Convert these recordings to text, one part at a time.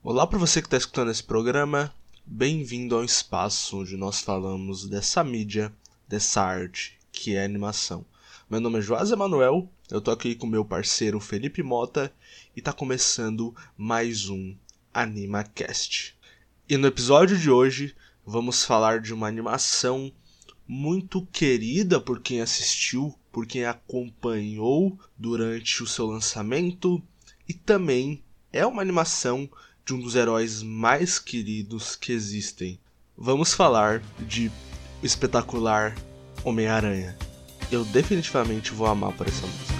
Olá para você que está escutando esse programa, bem-vindo ao espaço onde nós falamos dessa mídia, dessa arte que é animação. Meu nome é Joás Emanuel, eu tô aqui com meu parceiro Felipe Mota e tá começando mais um AnimaCast. E no episódio de hoje vamos falar de uma animação muito querida por quem assistiu, por quem acompanhou durante o seu lançamento e também é uma animação de um dos heróis mais queridos que existem. Vamos falar de espetacular Homem-Aranha. Eu definitivamente vou amar por essa música.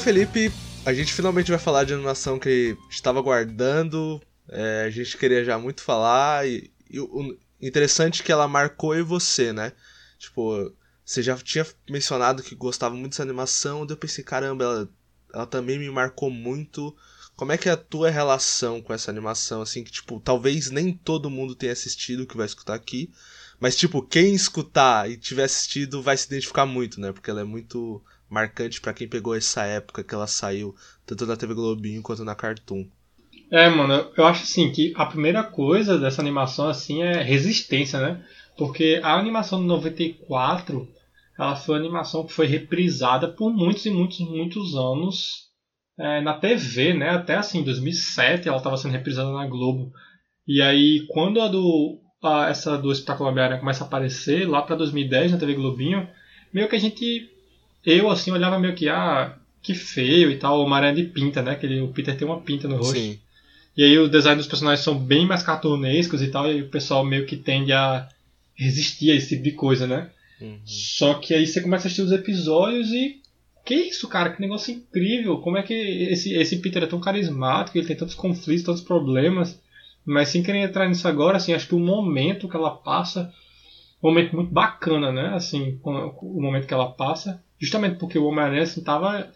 Felipe, a gente finalmente vai falar de animação que estava guardando, é, a gente queria já muito falar, e, e, o interessante é que ela marcou e você, né? Tipo, você já tinha mencionado que gostava muito dessa animação, daí eu pensei, caramba, ela, ela também me marcou muito. Como é que é a tua relação com essa animação, assim, que, tipo, talvez nem todo mundo tenha assistido que vai escutar aqui, mas, tipo, quem escutar e tiver assistido vai se identificar muito, né? Porque ela é muito marcante para quem pegou essa época que ela saiu, tanto na TV Globinho quanto na Cartoon. É, mano, eu acho assim que a primeira coisa dessa animação assim é resistência, né? Porque a animação de 94, ela foi uma animação que foi reprisada por muitos e muitos, muitos anos é, na TV, né? Até assim, 2007 ela estava sendo reprisada na Globo. E aí, quando a do a, essa do Espetáculo Homem-Aranha começa a aparecer, lá para 2010 na TV Globinho, meio que a gente eu assim olhava meio que, ah, que feio e tal, uma aranha de pinta, né? Que ele, o Peter tem uma pinta no rosto. Sim. E aí o design dos personagens são bem mais cartunescos e tal, e aí o pessoal meio que tende a resistir a esse tipo de coisa, né? Uhum. Só que aí você começa a assistir os episódios e. Que isso, cara? Que negócio incrível! Como é que esse, esse Peter é tão carismático, ele tem tantos conflitos, tantos problemas. Mas sem querer entrar nisso agora, assim, acho que o momento que ela passa. Um momento muito bacana, né? Assim, o momento que ela passa justamente porque o Homem-Aranha assim, tava,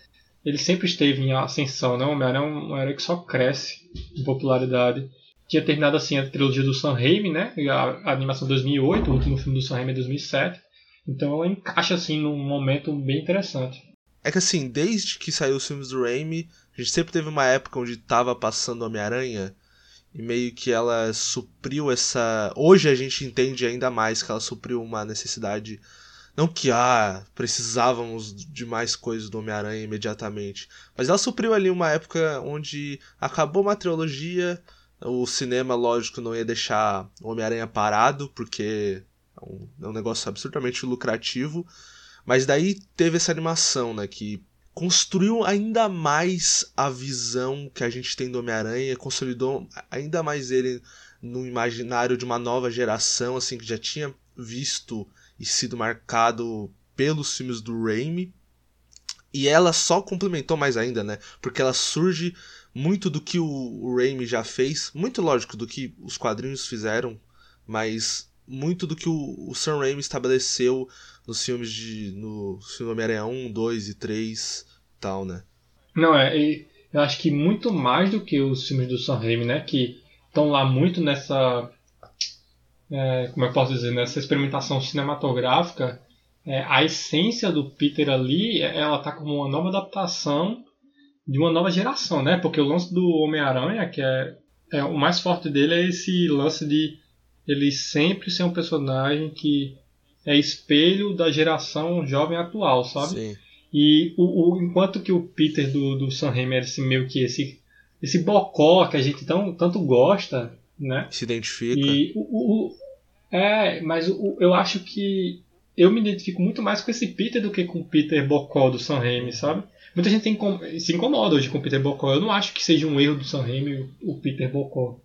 ele sempre esteve em ascensão, né? O Homem-Aranha é um herói que só cresce em popularidade. Tinha terminado assim a trilogia do Sam Raimi, né? A, a animação 2008, o último filme do Sam Raimi é 2007. Então ela encaixa assim num momento bem interessante. É que assim, desde que saiu os filmes do Raimi, a gente sempre teve uma época onde tava passando Homem-Aranha e meio que ela supriu essa. Hoje a gente entende ainda mais que ela supriu uma necessidade não que, ah, precisávamos de mais coisas do Homem-Aranha imediatamente. Mas ela supriu ali uma época onde acabou uma trilogia, o cinema, lógico, não ia deixar o Homem-Aranha parado, porque é um, é um negócio absurdamente lucrativo. Mas daí teve essa animação, né, que construiu ainda mais a visão que a gente tem do Homem-Aranha, consolidou ainda mais ele no imaginário de uma nova geração, assim, que já tinha visto e sido marcado pelos filmes do Raimi. E ela só complementou mais ainda, né? Porque ela surge muito do que o, o Raimi já fez, muito lógico do que os quadrinhos fizeram, mas muito do que o, o Sam Raimi estabeleceu nos filmes de. no filme Homem-Aranha 1, 2 e 3 tal, né? Não, é. Eu acho que muito mais do que os filmes do Sam Raimi, né? Que estão lá muito nessa é, como eu posso dizer, nessa experimentação cinematográfica, é, a essência do Peter ali, ela tá como uma nova adaptação de uma nova geração, né? Porque o lance do Homem-Aranha, que é, é, o mais forte dele é esse lance de ele sempre ser um personagem que é espelho da geração jovem atual, sabe? Sim. E o, o, enquanto que o Peter do, do Sam Raimi era esse meio que esse esse bocó que a gente tão, tanto gosta, né? Se identifica. E o, o, é, mas o, eu acho que eu me identifico muito mais com esse Peter do que com o Peter Bocó do Sam Raimi, sabe? Muita gente tem, se incomoda hoje com o Peter Bocó. Eu não acho que seja um erro do Sam Raimi o Peter Bocó.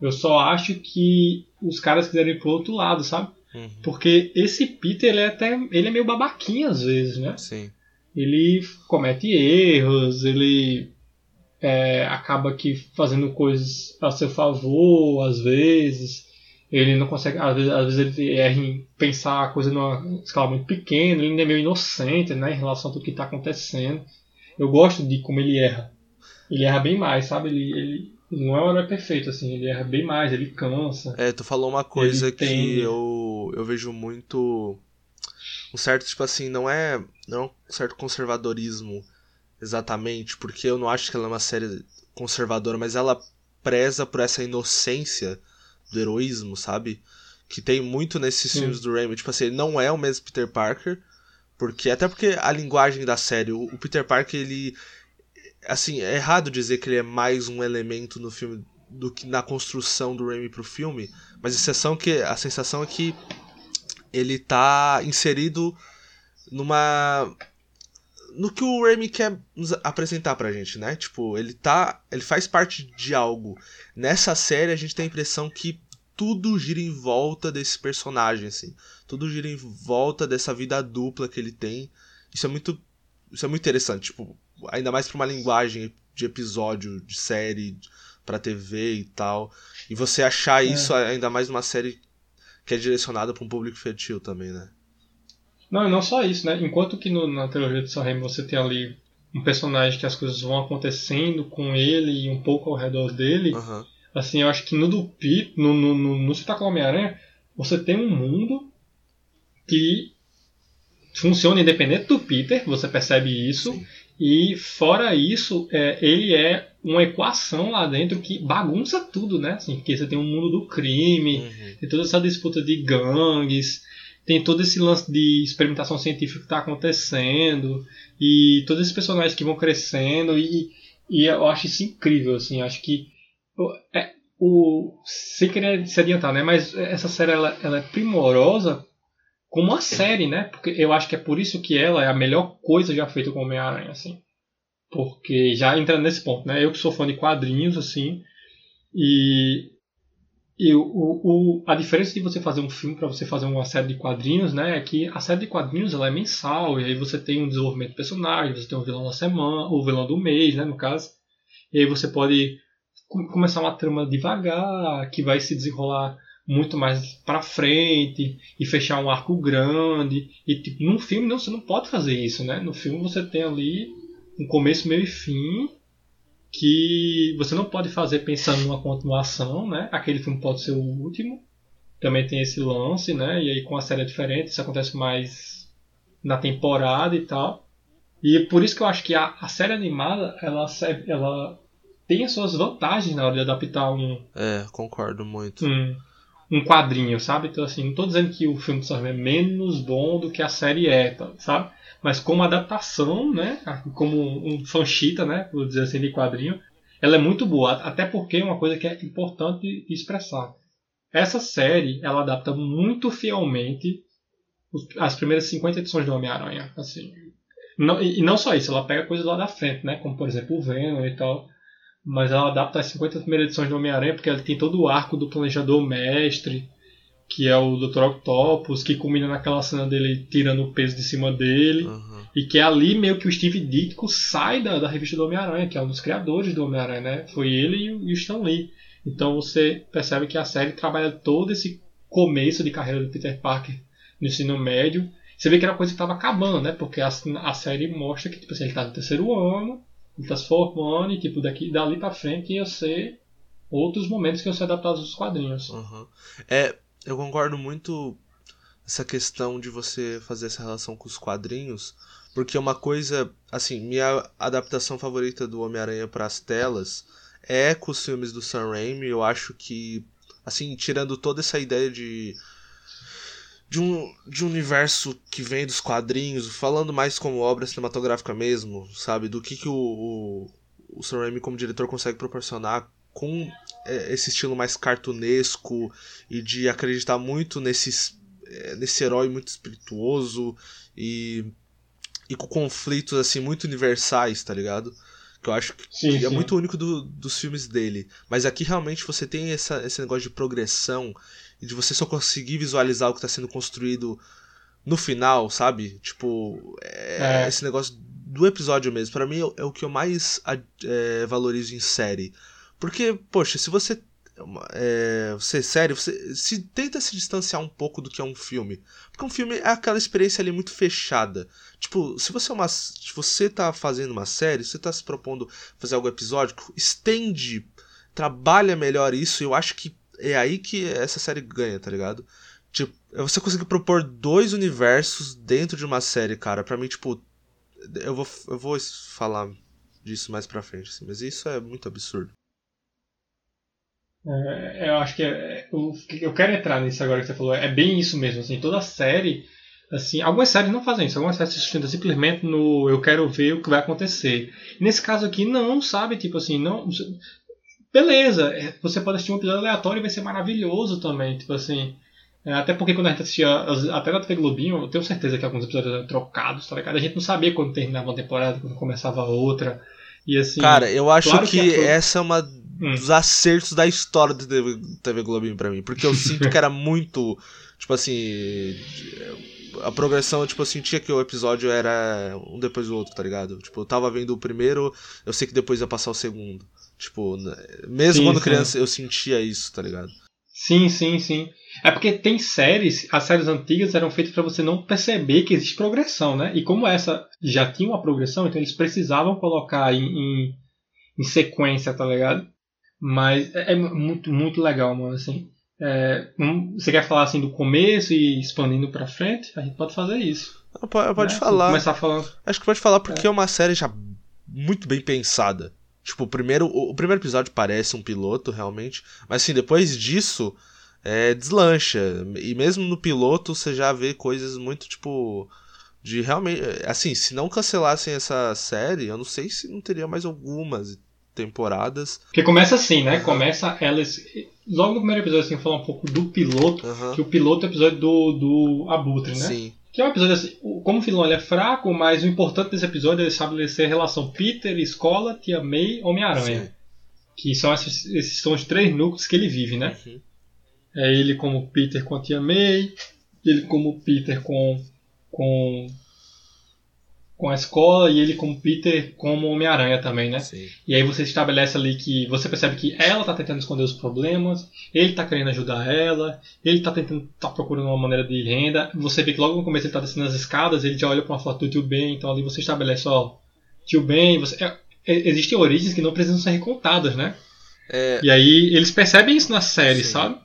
Eu só acho que os caras quiserem ir pro outro lado, sabe? Uhum. Porque esse Peter, ele é até. ele é meio babaquinho às vezes, né? Sim. Ele comete erros, ele é, acaba que fazendo coisas a seu favor, às vezes. Ele não consegue, às vezes, às vezes ele erra em pensar a coisa numa escala muito pequena, ele ainda é meio inocente, né, em relação a tudo que está acontecendo. Eu gosto de como ele erra. Ele erra bem mais, sabe? Ele, ele não é um herói perfeito, assim, ele erra bem mais, ele cansa. É, tu falou uma coisa que tem- eu, eu vejo muito. Um certo, tipo assim, não é, não é um certo conservadorismo exatamente, porque eu não acho que ela é uma série conservadora, mas ela preza por essa inocência do heroísmo, sabe? Que tem muito nesses Sim. filmes do Raimi. Tipo assim, ele não é o mesmo Peter Parker, porque até porque a linguagem da série, o, o Peter Parker, ele. Assim, é errado dizer que ele é mais um elemento no filme do que na construção do Raimi pro filme, mas a sensação que a sensação é que ele tá inserido numa no que o Raimi quer nos apresentar pra gente, né? Tipo, ele tá, ele faz parte de algo. Nessa série a gente tem a impressão que tudo gira em volta desse personagem assim. Tudo gira em volta dessa vida dupla que ele tem. Isso é muito isso é muito interessante, tipo, ainda mais pra uma linguagem de episódio, de série pra TV e tal. E você achar É. isso ainda mais numa série que é direcionada pra um público infantil também, né? Não, e não só isso, né? Enquanto que no- na trilogia de Sam Raimi você tem ali um personagem que as coisas vão acontecendo com ele e um pouco ao redor dele, Aham. assim, eu acho que no do Pete, no, no, no, no Espetáculo Homem-Aranha, você tem um mundo que funciona independente do Peter, você percebe isso, Sim. e fora isso, é, ele é uma equação lá dentro que bagunça tudo, né? Assim, porque você tem um mundo do crime, Uhum. tem toda essa disputa de gangues, tem todo esse lance de experimentação científica que está acontecendo, e todos esses personagens que vão crescendo, e, e eu acho isso incrível, assim, acho que é, o, sem querer se adiantar, né, mas essa série ela, ela é primorosa como uma série, né, porque eu acho que é por isso que ela é a melhor coisa já feita com o Homem-Aranha, assim, porque já entra nesse ponto, né, eu que sou fã de quadrinhos, assim, e e o, o, a diferença de você fazer um filme para você fazer uma série de quadrinhos, né, é que a série de quadrinhos ela é mensal, e aí você tem um desenvolvimento de personagem, você tem um vilão da semana, ou vilão do mês, né, no caso. E aí você pode com- começar uma trama devagar, que vai se desenrolar muito mais para frente, e fechar um arco grande. E tipo, num filme não, você não pode fazer isso, né? No filme você tem ali um começo, meio e fim, que você não pode fazer pensando numa continuação, né? Aquele filme pode ser o último. Também tem esse lance, né? E aí com a série é diferente, isso acontece mais na temporada e tal. E por isso que eu acho que a, a série animada, ela, serve- ela tem as suas vantagens na hora de adaptar um, É, concordo muito. um, um quadrinho, sabe? Então assim, não tô dizendo que o filme do Sam é menos bom do que a série é, tá- sabe? Mas como adaptação, né? Como um fanchita, né? Vou dizer assim, de quadrinho, ela é muito boa. Até porque é uma coisa que é importante expressar. Essa série, ela adapta muito fielmente as primeiras 50 edições do Homem-Aranha. Assim. E não só isso, ela pega coisas lá da frente, né? Como por exemplo o Venom e tal. Mas ela adapta as 50 primeiras edições do Homem-Aranha porque ela tem todo o arco do planejador mestre, que é o Dr. Octopus, que culmina naquela cena dele tirando o peso de cima dele. Uhum. E que é ali meio que o Steve Ditko sai da, da revista do Homem-Aranha, que é um dos criadores do Homem-Aranha, né? Foi ele e o, e o Stan Lee. Então você percebe que a série trabalha todo esse começo de carreira do Peter Parker no ensino médio. Você vê que era coisa que estava acabando, né? Porque a, a série mostra que tipo assim, ele está no terceiro ano, ele está se formando e tipo, daqui, dali pra frente ia ser outros momentos que iam ser adaptados aos quadrinhos. Uhum. É, eu concordo muito essa questão de você fazer essa relação com os quadrinhos, porque uma coisa, assim, minha adaptação favorita do Homem-Aranha para as telas é com os filmes do Sam Raimi. Eu acho que, assim, tirando toda essa ideia de de um, de um universo que vem dos quadrinhos, falando mais como obra cinematográfica mesmo, sabe? Do que, que o, o, o Sam Raimi como diretor consegue proporcionar com esse estilo mais cartunesco e de acreditar muito nesses, é, nesse herói muito espirituoso e, e com conflitos assim muito universais, tá ligado? Que eu acho que Sim, é sim. muito único do- dos filmes dele. Mas aqui realmente você tem essa, esse negócio de progressão e de você só conseguir visualizar o que tá sendo construído no final, sabe? Tipo, é, é. esse negócio do episódio mesmo. para mim é, é, o que eu mais é, valorizo em série. Porque, poxa, se você. É, você, sério, você se tenta se distanciar um pouco do que é um filme. Porque um filme é aquela experiência ali muito fechada. Tipo, se você é uma. Se você tá fazendo uma série, você tá se propondo fazer algo episódico, estende, trabalha melhor isso, eu acho que é aí que essa série ganha, tá ligado? Tipo, é você conseguir propor dois universos dentro de uma série, cara. para mim, tipo. Eu vou, eu vou falar disso mais pra frente, assim, mas isso é muito absurdo. É, eu acho que é, eu, eu quero entrar nisso agora que você falou. É bem isso mesmo, assim, toda série. Assim, algumas séries não fazem isso, algumas séries se sustentam simplesmente no eu quero ver o que vai acontecer. Nesse caso aqui, não, sabe? Tipo assim, não. Beleza, é, você pode assistir um episódio aleatório e vai ser maravilhoso também. Tipo assim. É, até porque quando a gente assistia até na TV Globinho, eu tenho certeza que alguns episódios eram trocados, tá ligado? A gente não sabia quando terminava uma temporada, quando começava outra. E assim. Cara, eu acho claro que, que essa é uma hum. dos acertos da história da TV, TV Globinho pra mim. Porque eu sinto que era muito. Tipo assim. A progressão, tipo, eu sentia que o episódio era um depois do outro, tá ligado? Tipo, eu tava vendo o primeiro, eu sei que depois ia passar o segundo. Tipo, né, mesmo sim, quando sim. criança eu sentia isso, tá ligado? Sim, sim, sim. É porque tem séries, as séries antigas eram feitas para você não perceber que existe progressão, né? E como essa já tinha uma progressão, então eles precisavam colocar em, em, em sequência, tá ligado? Mas é, é, muito, muito legal, mano, assim. É, você quer falar assim do começo e expandindo para frente? A gente pode fazer isso. Pode, pode né? falar. Começar falando. Acho que pode falar porque é. é uma série já muito bem pensada. Tipo, o primeiro, o primeiro episódio parece um piloto, realmente. Mas assim, depois disso, é, deslancha. E mesmo no piloto você já vê coisas muito, tipo. De realmente. Assim, se não cancelassem essa série, eu não sei se não teria mais algumas temporadas. Porque começa assim, né? Começa elas. Logo no primeiro episódio, assim, falar um pouco do piloto. Que o piloto é o episódio do, do Abutre, né? Sim. Que é um episódio assim, como o vilão ele é fraco, mas o importante desse episódio é estabelecer a relação Peter, escola, tia May, Homem-Aranha. Que são esses, esses, são os três núcleos que ele vive, né? Uhum. É ele como Peter com a tia May, ele como Peter com, com com a escola e ele como Peter como Homem-Aranha também, né? Sim. E aí você estabelece ali que você percebe que ela tá tentando esconder os problemas, ele tá querendo ajudar ela, ele tá tentando tá procurando uma maneira de renda. Você vê que logo no começo ele tá descendo as escadas, ele já olha para uma foto do tio Ben, então ali você estabelece, ó, tio Ben, você é, é, existem origens que não precisam ser recontadas, né? É... E aí eles percebem isso na série, Sim. sabe?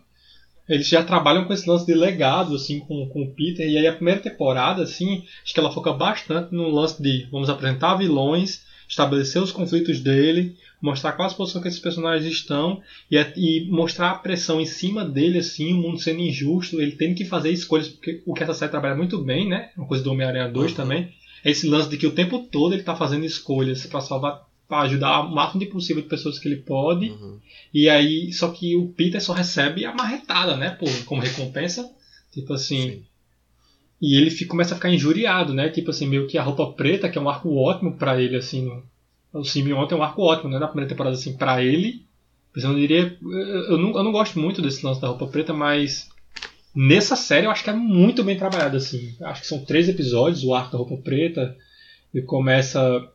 Eles já trabalham com esse lance de legado, assim, com, com o Peter. E aí a primeira temporada, assim, acho que ela foca bastante no lance de vamos apresentar vilões, estabelecer os conflitos dele, mostrar quais posições que esses personagens estão e, e, mostrar a pressão em cima dele, assim, o mundo sendo injusto, ele tendo que fazer escolhas, porque o que essa série trabalha muito bem, né? Uma coisa do Homem-Aranha 2 uhum. também, é esse lance de que o tempo todo ele está fazendo escolhas para salvar para ajudar o máximo de possível de pessoas que ele pode. Uhum. E aí, só que o Peter só recebe a marretada, né? Por, como recompensa. Tipo assim. Sim. E ele fica, começa a ficar injuriado, né? Tipo assim, meio que a roupa preta, que é um arco ótimo para ele, assim. No, o Simeon é um arco ótimo, né? Na primeira temporada, assim, pra ele. Eu não diria. Eu não, eu não gosto muito desse lance da roupa preta, mas. Nessa série eu acho que é muito bem trabalhado, assim. Acho que são três episódios, o arco da roupa preta. E começa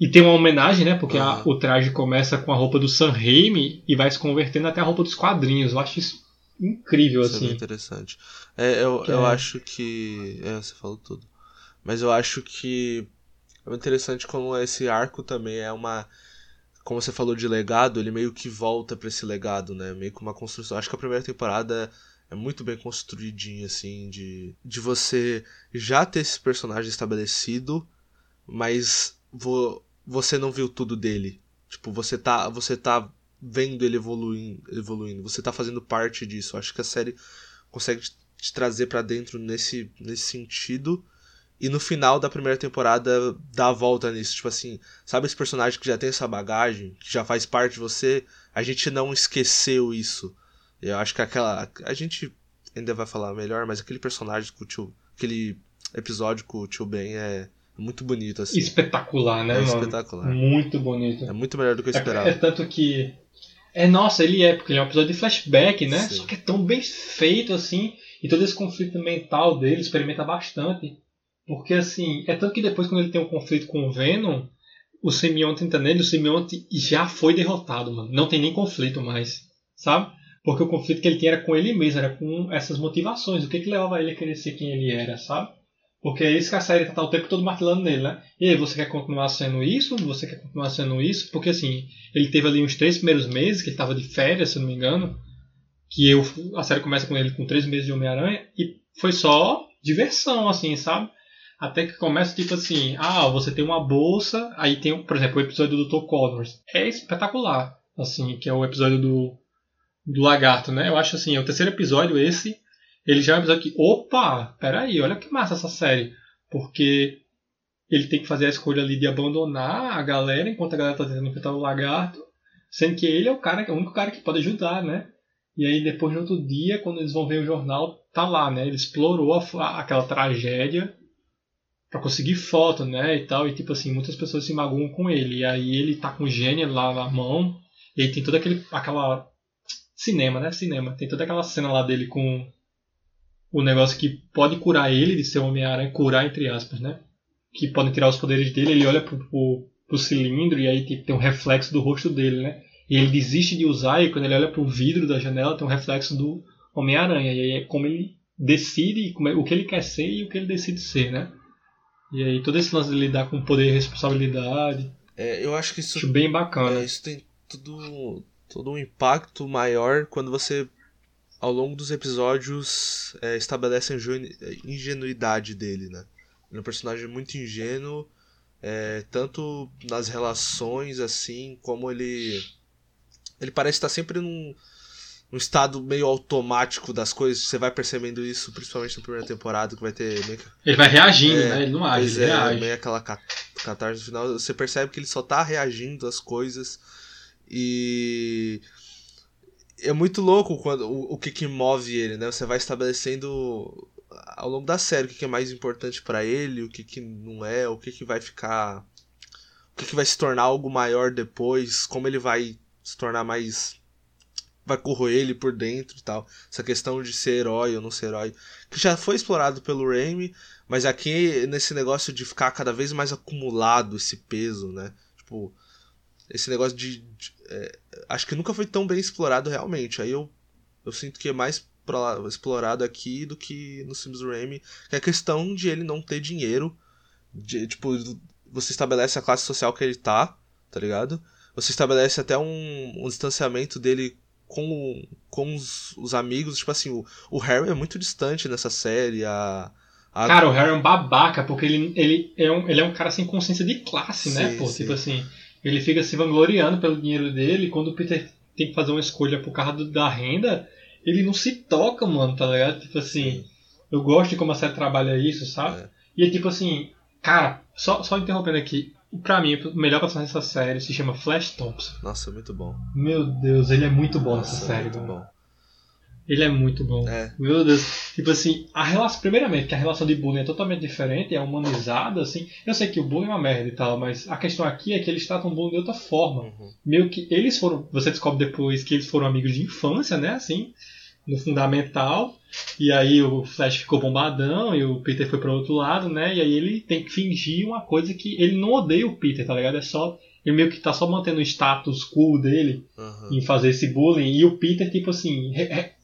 e tem uma homenagem, né? Porque uhum. a, o traje começa com a roupa do Sam Raimi e vai se convertendo até a roupa dos quadrinhos. Eu acho isso incrível, isso assim. É interessante. É, eu, eu é... acho que. É, você falou tudo. Mas eu acho que é interessante como esse arco também é uma. Como você falou de legado, ele meio que volta para esse legado, né? Meio que uma construção. Acho que a primeira temporada é muito bem construidinha, assim, de, de você já ter esse personagem estabelecido, mas vou, você não viu tudo dele. Tipo, você tá, você tá vendo ele evoluindo, evoluindo. Você tá fazendo parte disso. Acho que a série consegue te trazer para dentro nesse, nesse sentido. E no final da primeira temporada dá a volta nisso. Tipo assim, sabe esse personagem que já tem essa bagagem, que já faz parte de você? A gente não esqueceu isso. Eu acho que aquela. A gente ainda vai falar melhor, mas aquele personagem com o tio. Aquele episódio com o tio Ben é muito bonito, assim. Espetacular, né, é mano? Espetacular. Muito bonito. É muito melhor do que eu é, esperava. É, é tanto que É, nossa, ele é, porque ele é um episódio de flashback, né? Sim. Só que é tão bem feito assim. E todo esse conflito mental dele experimenta bastante. Porque assim, é tanto que depois quando ele tem um conflito com o Venom, o Simeonte entra nele, o Simeonte já foi derrotado, mano. Não tem nem conflito mais, sabe? Porque o conflito que ele tinha era com ele mesmo, era com essas motivações. O que que levava ele a querer ser quem ele era, sabe? Porque é isso que a série tá o tempo todo martelando nele, né? E aí, você quer continuar sendo isso? Você quer continuar sendo isso? Porque assim, ele teve ali uns três primeiros meses, que ele tava de férias, se não me engano. Que eu, a série começa com ele com três meses de Homem-Aranha. E foi só diversão, assim, sabe? Até que começa tipo assim, ah, você tem uma bolsa, aí tem, por exemplo, o episódio do Dr. Connors. É espetacular, assim, que é o episódio do, do lagarto, né? Eu acho assim, é o terceiro episódio esse, ele já episódio que, opa, peraí, olha que massa essa série. Porque ele tem que fazer a escolha ali de abandonar a galera enquanto a galera tá tentando enfrentar o lagarto, sendo que ele é o cara, o único cara que pode ajudar, né? E aí depois no outro dia, quando eles vão ver o jornal, tá lá, né? Ele explorou a, aquela tragédia para conseguir foto, né, e tal, e tipo assim, muitas pessoas se magoam com ele, e aí ele tá com o gênio lá na mão, e aí tem toda aquele, aquela, cinema, né, cinema, tem toda aquela cena lá dele com o negócio que pode curar ele de ser Homem-Aranha, curar entre aspas, né, que podem tirar os poderes dele, ele olha pro, pro, pro cilindro, e aí tipo, tem um reflexo do rosto dele, né, e ele desiste de usar, e quando ele olha pro vidro da janela, tem um reflexo do Homem-Aranha, e aí é como ele decide, como é, o que ele quer ser e o que ele decide ser, né, e aí todo esse lance de lidar com poder e responsabilidade. É, eu acho que isso, acho bem bacana. É, isso tem tudo, todo um impacto maior quando você, ao longo dos episódios, é, estabelece a ingenuidade dele, né? Ele é um personagem muito ingênuo, é, tanto nas relações, assim, como ele. Ele parece estar sempre num, num estado meio automático das coisas. Você vai percebendo isso, principalmente na primeira temporada, que vai ter meio que... Ele vai reagindo, É, né? Ele não age, ele é, reage. meio aquela ca- catarse no final. Você percebe que ele só tá reagindo às coisas. E. É muito louco quando o, o que, que move ele, né? Você vai estabelecendo ao longo da série o que, que é mais importante pra ele, o que, que não é, o que, que vai ficar. O que, que vai se tornar algo maior depois, como ele vai se tornar mais. Vai corroer ele por dentro e tal. Essa questão de ser herói ou não ser herói. Que já foi explorado pelo Raimi, mas aqui, nesse negócio de ficar cada vez mais acumulado esse peso, né? Tipo, esse negócio de. de- é, acho que nunca foi tão bem explorado realmente. Aí eu, eu sinto que é mais pro- explorado aqui do que no do Raimi. Que é a questão de ele não ter dinheiro. De, tipo, você estabelece a classe social que ele tá, tá ligado? Você estabelece até um, um distanciamento dele com, com os, os amigos. Tipo assim, o, o Harry é muito distante nessa série. A, a Cara, o Harry é um babaca, porque ele, ele, é, um, ele é um cara sem consciência de classe, né? Sim, Pô, sim. tipo assim, ele fica se vangloriando pelo dinheiro dele, e quando o Peter tem que fazer uma escolha por causa do- da renda, ele não se toca, mano, tá ligado? Tipo assim, eu gosto de como a série trabalha isso, sabe? É. E é tipo assim, cara, só, só interrompendo aqui, pra mim, o melhor personagem dessa série se chama Flash Thompson. Nossa, muito bom. Meu Deus, ele é muito bom Nossa, nessa série, muito mano. bom. Ele é muito bom. É. Meu Deus. Tipo assim, a relação. Primeiramente, que a relação de bullying é totalmente diferente, é humanizada, assim. Eu sei que o bullying é uma merda e tal, mas a questão aqui é que eles tratam o bullying de outra forma. Uhum. Meio que eles foram. Você descobre depois que eles foram amigos de infância, né? Assim, no fundamental. E aí o Flash ficou bombadão e o Peter foi para outro lado, né? E aí ele tem que fingir uma coisa que ele não odeia o Peter, tá ligado? É só. Ele meio que tá só mantendo o status quo dele Uhum. em fazer esse bullying. E o Peter, tipo assim,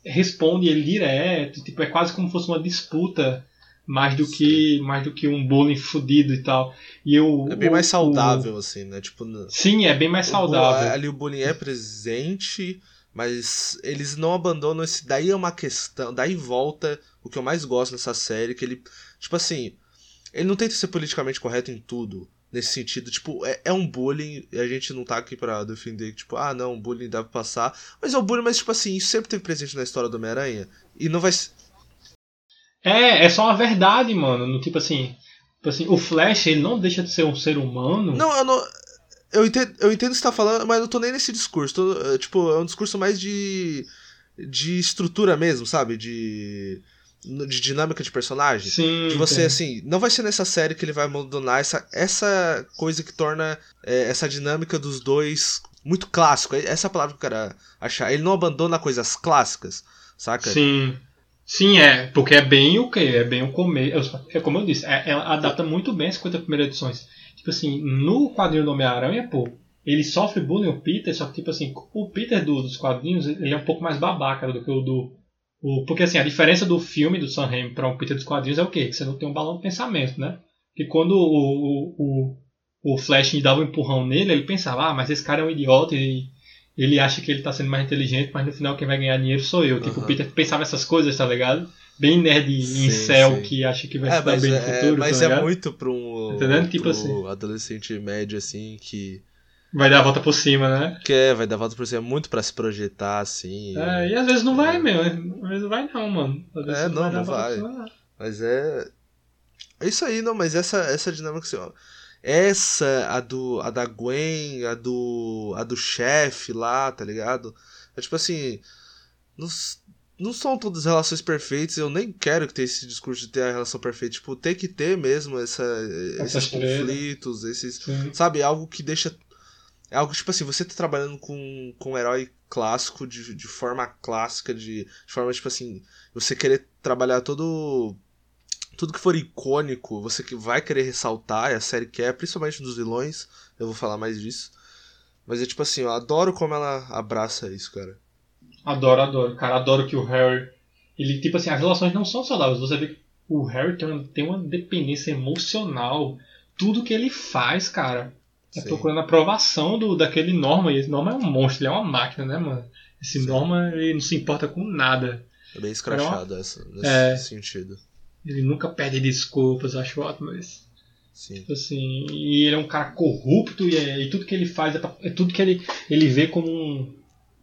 responde ele direto. Tipo, é quase como se fosse uma disputa. Mais do, que, mais do que um bullying fudido e tal. E eu, É bem mais o- saudável, assim, né? Tipo, o- sim, é bem mais o saudável. ali o bullying é presente, mas eles não abandonam esse. Daí é uma questão. Daí volta o que eu mais gosto nessa série, que ele. Tipo assim. Ele não tenta ser politicamente correto em tudo. Nesse sentido, tipo, é, é um bullying, e a gente não tá aqui pra defender, tipo, ah, não, bullying deve passar. Mas é um bullying, mas, tipo assim, isso sempre teve presente na história do Homem-Aranha. E não vai. ser- É, é só uma verdade, mano. No, tipo assim. Tipo assim, o Flash, ele não deixa de ser um ser humano. Não, eu não. Eu entendo, eu entendo o que você tá falando, mas eu tô nem nesse discurso. Tô, é, tipo, é um discurso mais de. de estrutura mesmo, sabe? De. De dinâmica de personagem. Sim. De você, assim, não vai ser nessa série que ele vai abandonar essa, essa coisa que torna é, essa dinâmica dos dois muito clássico. Essa é a palavra que eu quero achar. Ele não abandona coisas clássicas, saca? Sim. Sim, é, porque é bem o que? É bem o começo. É como eu disse, é, ela adapta muito bem as 50 primeiras edições. Tipo assim, no quadrinho do Homem-Aranha, pô, ele sofre bullying, o Peter, só que tipo assim, o Peter do, dos quadrinhos, ele é um pouco mais babaca do que o do. O, porque assim, a diferença do filme do Sam Raimi para o Peter dos quadrinhos é o quê? Que você não tem um balão de pensamento, né? Que quando o, o, o, o Flash dava um empurrão nele, ele pensava, ah, mas esse cara é um idiota e ele acha que ele tá sendo mais inteligente, mas no final quem vai ganhar dinheiro sou eu. Uhum. Tipo, o Peter pensava essas coisas, tá ligado? Bem nerd sim, em céu sim. que acha que vai é, se dar bem é, no futuro. Mas tá é muito pra um, Entendendo? Tipo assim. adolescente médio, assim, que. Vai dar a volta por cima, né? Que é, vai dar a volta por cima muito pra se projetar, assim. É, e, às vezes não vai mesmo. Às vezes não vai não, mano. é, não, não vai. Não vai. Cima, mas é. É isso aí, não, mas essa, essa dinâmica assim, ó. Essa, a do a da Gwen, a do a do chefe lá, tá ligado? É tipo assim, não, não são todas relações perfeitas, eu nem quero que tenha esse discurso de ter a relação perfeita, tipo, tem que ter mesmo essa, esses conflitos, esses, Sim. sabe, algo que deixa é algo tipo assim, você tá trabalhando com, com um herói clássico de, de forma clássica, de, de forma tipo assim, você querer trabalhar todo tudo que for icônico, você que vai querer ressaltar, e a série quer, principalmente dos vilões, eu vou falar mais disso. Mas é tipo assim, eu adoro como ela abraça isso, cara. Adoro, adoro. Cara, adoro que o Harry. Ele, tipo assim, as relações não são saudáveis. Você vê que o Harry tem uma dependência emocional. Tudo que ele faz, cara, é procurando a aprovação do, daquele Norma. E esse Norma é um monstro, ele é uma máquina, né, mano? Esse Sim. Norma, ele não se importa com nada. É bem escrachado é essa, nesse é, sentido. Ele nunca pede desculpas, acho ótimo isso. Sim. Tipo assim, e ele é um cara corrupto e, é, e tudo que ele faz é, pra, é, tudo que ele, ele vê como um,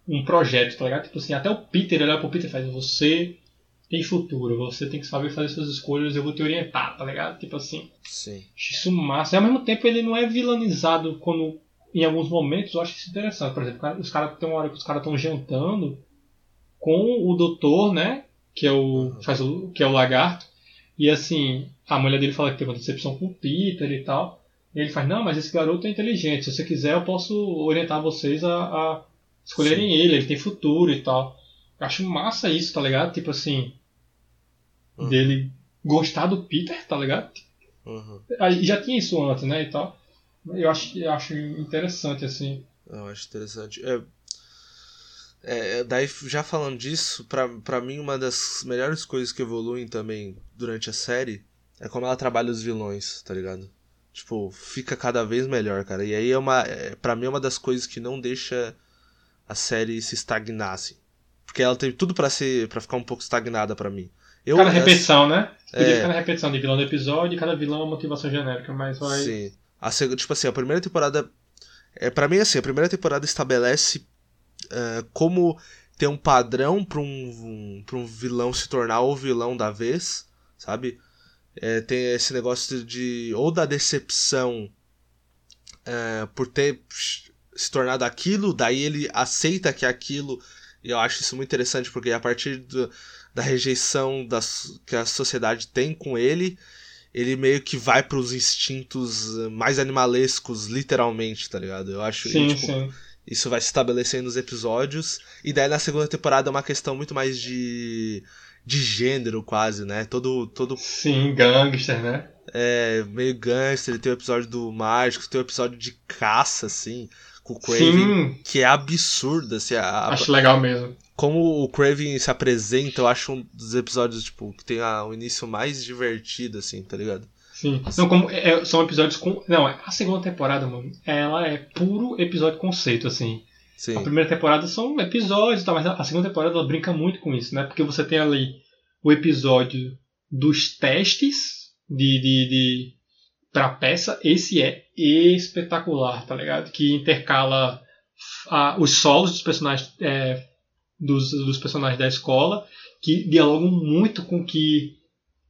um projeto, tá ligado? Tipo assim, até o Peter, ele olha pro Peter e faz, você tem futuro, você tem que saber fazer suas escolhas, eu vou te orientar, tá ligado? Tipo assim. Sim. Isso massa. E ao mesmo tempo ele não é vilanizado quando. Em alguns momentos eu acho isso interessante. Por exemplo, os caras tem uma hora que os caras estão jantando com o doutor, né? Que é o. Uhum. Faz o que é o lagarto. E assim, a mulher dele fala que teve uma decepção com o Peter e tal. E ele faz, não, mas esse garoto é inteligente. Se você quiser, eu posso orientar vocês a, a escolherem Sim. ele, ele tem futuro e tal. Eu acho massa isso, tá ligado? Tipo assim. Uhum. Dele gostar do Peter, tá ligado? Uhum. Já tinha isso antes, né? E tal. Eu acho, eu acho interessante, assim. Eu acho interessante. É, é, daí, já falando disso, pra, pra mim, uma das melhores coisas que evoluem também durante a série é como ela trabalha os vilões, tá ligado? Tipo, fica cada vez melhor, cara. E aí é uma. É, pra mim é uma das coisas que não deixa a série se estagnar, assim. Porque ela tem tudo para ser. para ficar um pouco estagnada para mim. Eu, cada repetição, né? Podia é... ficar na repetição de vilão do episódio e cada vilão é uma motivação genérica, mas vai. Sim. A, tipo assim, a primeira temporada. É, para mim, assim, a primeira temporada estabelece uh, como ter um padrão para um, um, um vilão se tornar o vilão da vez, sabe? É, tem esse negócio de. ou da decepção uh, por ter se tornado aquilo, daí ele aceita que é aquilo. E eu acho isso muito interessante, porque a partir do, da rejeição das, que a sociedade tem com ele, ele meio que vai para os instintos mais animalescos, literalmente, tá ligado? Eu acho sim, e, tipo, sim. Isso vai se estabelecer nos episódios. E daí na segunda temporada é uma questão muito mais de. de gênero, quase, né? Todo. todo Sim, gangster, né? É, meio gangster. Tem o episódio do Mágico, tem o episódio de caça, assim. Com o Craven. Sim. Que é absurdo, assim. A, acho legal mesmo. Como o Craven se apresenta, eu acho um dos episódios, tipo, que tem o um início mais divertido, assim, tá ligado? Sim. Não, como, é, são episódios com. Não, a segunda temporada, mano, ela é puro episódio conceito, assim. Sim. A primeira temporada são episódios, tá, mas a segunda temporada ela brinca muito com isso, né? Porque você tem ali o episódio dos testes de, de, de pra peça. Esse é espetacular, tá ligado? Que intercala a, os solos dos personagens é, dos, dos personagens da escola, que dialogam muito com que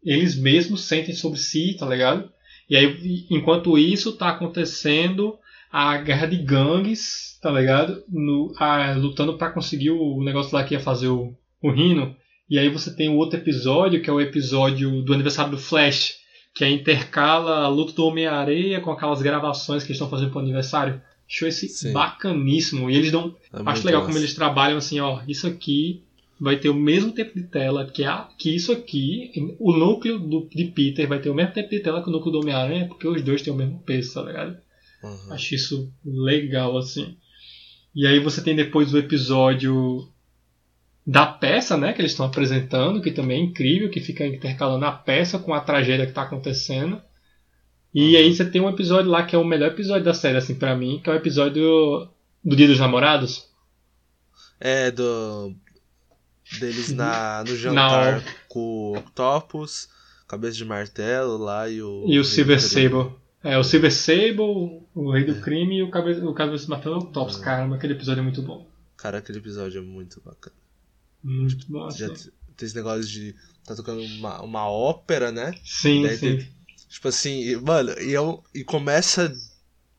eles mesmos sentem sobre si, tá ligado? E aí, enquanto isso tá acontecendo a guerra de gangues, tá ligado? No, a, lutando para conseguir o negócio lá que ia fazer o, o Rino. E aí você tem o outro episódio, que é o episódio do aniversário do Flash, que é intercala a luta do Homem-Areia com aquelas gravações que estão fazendo pro aniversário. Achou esse Sim. bacaníssimo. E eles dão. É acho legal massa. como eles trabalham assim, ó. Isso aqui vai ter o mesmo tempo de tela que, a, que isso aqui. O núcleo do, de Peter vai ter o mesmo tempo de tela que o núcleo do Homem-Aranha, porque os dois têm o mesmo peso, tá ligado? Uhum. Acho isso legal, assim. E aí você tem depois o episódio da peça, né? Que eles estão apresentando, que também é incrível, que fica intercalando a peça com a tragédia que tá acontecendo. E aí você tem um episódio lá que é o melhor episódio da série, assim, pra mim, que é o episódio do Dia dos Namorados. É, do. Deles na, no jantar com o Octopus, Cabeça de Martelo lá e o. E o Silver. Sable. É, o Silver Sable, o Rei do Crime e o Cabeça, o Cabeça de Martelo Tops. É. Caramba, aquele episódio é muito bom. Cara, aquele episódio é muito bacana. Muito bom, Já tem esse negócio de. Tá tocando uma, uma ópera, né? Sim, sim. tem- Tipo assim, mano, e, é um- e começa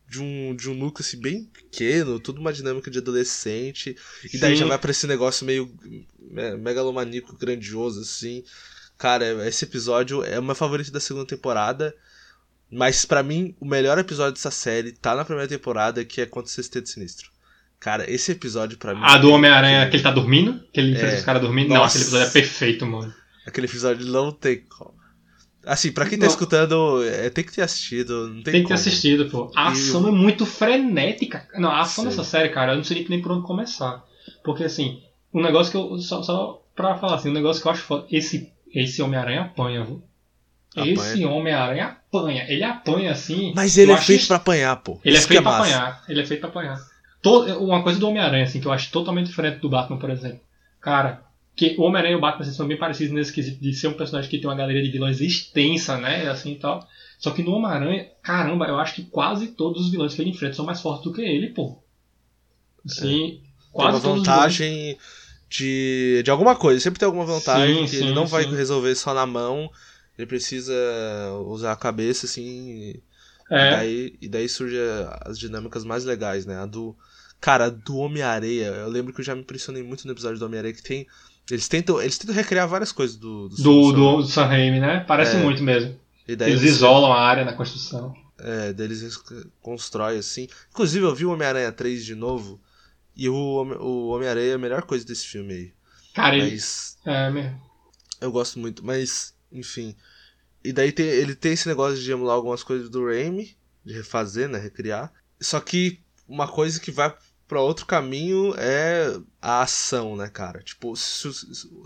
de um, de um núcleo assim, bem pequeno, tudo uma dinâmica de adolescente. E daí Sim. já vai pra esse negócio meio me- megalomaníaco, grandioso, assim. Cara, esse episódio é o meu favorito da segunda temporada. Mas pra mim, o melhor episódio dessa série tá na primeira temporada, que é contra o Sexteto Sinistro. Cara, esse episódio pra mim. A do Homem-Aranha, que ele tá dormindo? Que ele É. os caras dormindo? Não, Nossa. aquele episódio é perfeito, mano. Aquele episódio não tem como. Assim, pra quem tá Não. escutando, é, tem que ter assistido. Tem, Tem, que ter assistido, pô. A E ação é muito frenética. Não, a ação Sim. dessa série, cara, eu não sei nem por onde começar. Porque, assim, um negócio que eu. Só, só pra falar assim, um negócio que eu acho foda. Esse, esse Homem-Aranha apanha, viu? Apanha. Esse Homem-Aranha apanha. Ele apanha assim. Mas ele é feito isso- pra apanhar, pô. Ele é Isso feito que pra massa. apanhar. Ele é feito pra apanhar. To- uma coisa do Homem-Aranha, assim, que eu acho totalmente diferente do Batman, por exemplo. Cara, que o Homem-Aranha e o Batman são bem parecidos nesse quesito de ser um personagem que tem uma galeria de vilões extensa, né? Assim e tal. Só que no Homem-Aranha, caramba, eu acho que quase todos os vilões que ele enfrenta são mais fortes do que ele, pô. Assim, É. Tem quase uma todos os vantagem de, de alguma coisa. Sempre tem alguma vantagem Sim, que ele sim, não vai sim. resolver só na mão. Ele precisa usar a cabeça, assim. E, É, daí, e daí surgem as dinâmicas mais legais, né? A do. Cara, a do Homem-Areia. Eu lembro que eu já me impressionei muito no episódio do Homem-Areia que tem. Eles tentam, eles tentam recriar várias coisas do, do, do, Sam. do, do Raimi, né? Parece É. muito mesmo. Eles você- isolam a área na construção. É, deles constrói assim. Inclusive, eu vi o Homem-Aranha 3 de novo. E o, o Homem-Aranha é a melhor coisa desse filme aí. Cara. Mas É, mesmo. eu gosto muito. Mas, enfim. E daí tem- ele tem esse negócio de emular algumas coisas do Raimi, de refazer, né? Recriar. Só que uma coisa que vai pra outro caminho é a ação, né, cara? Tipo, se, o-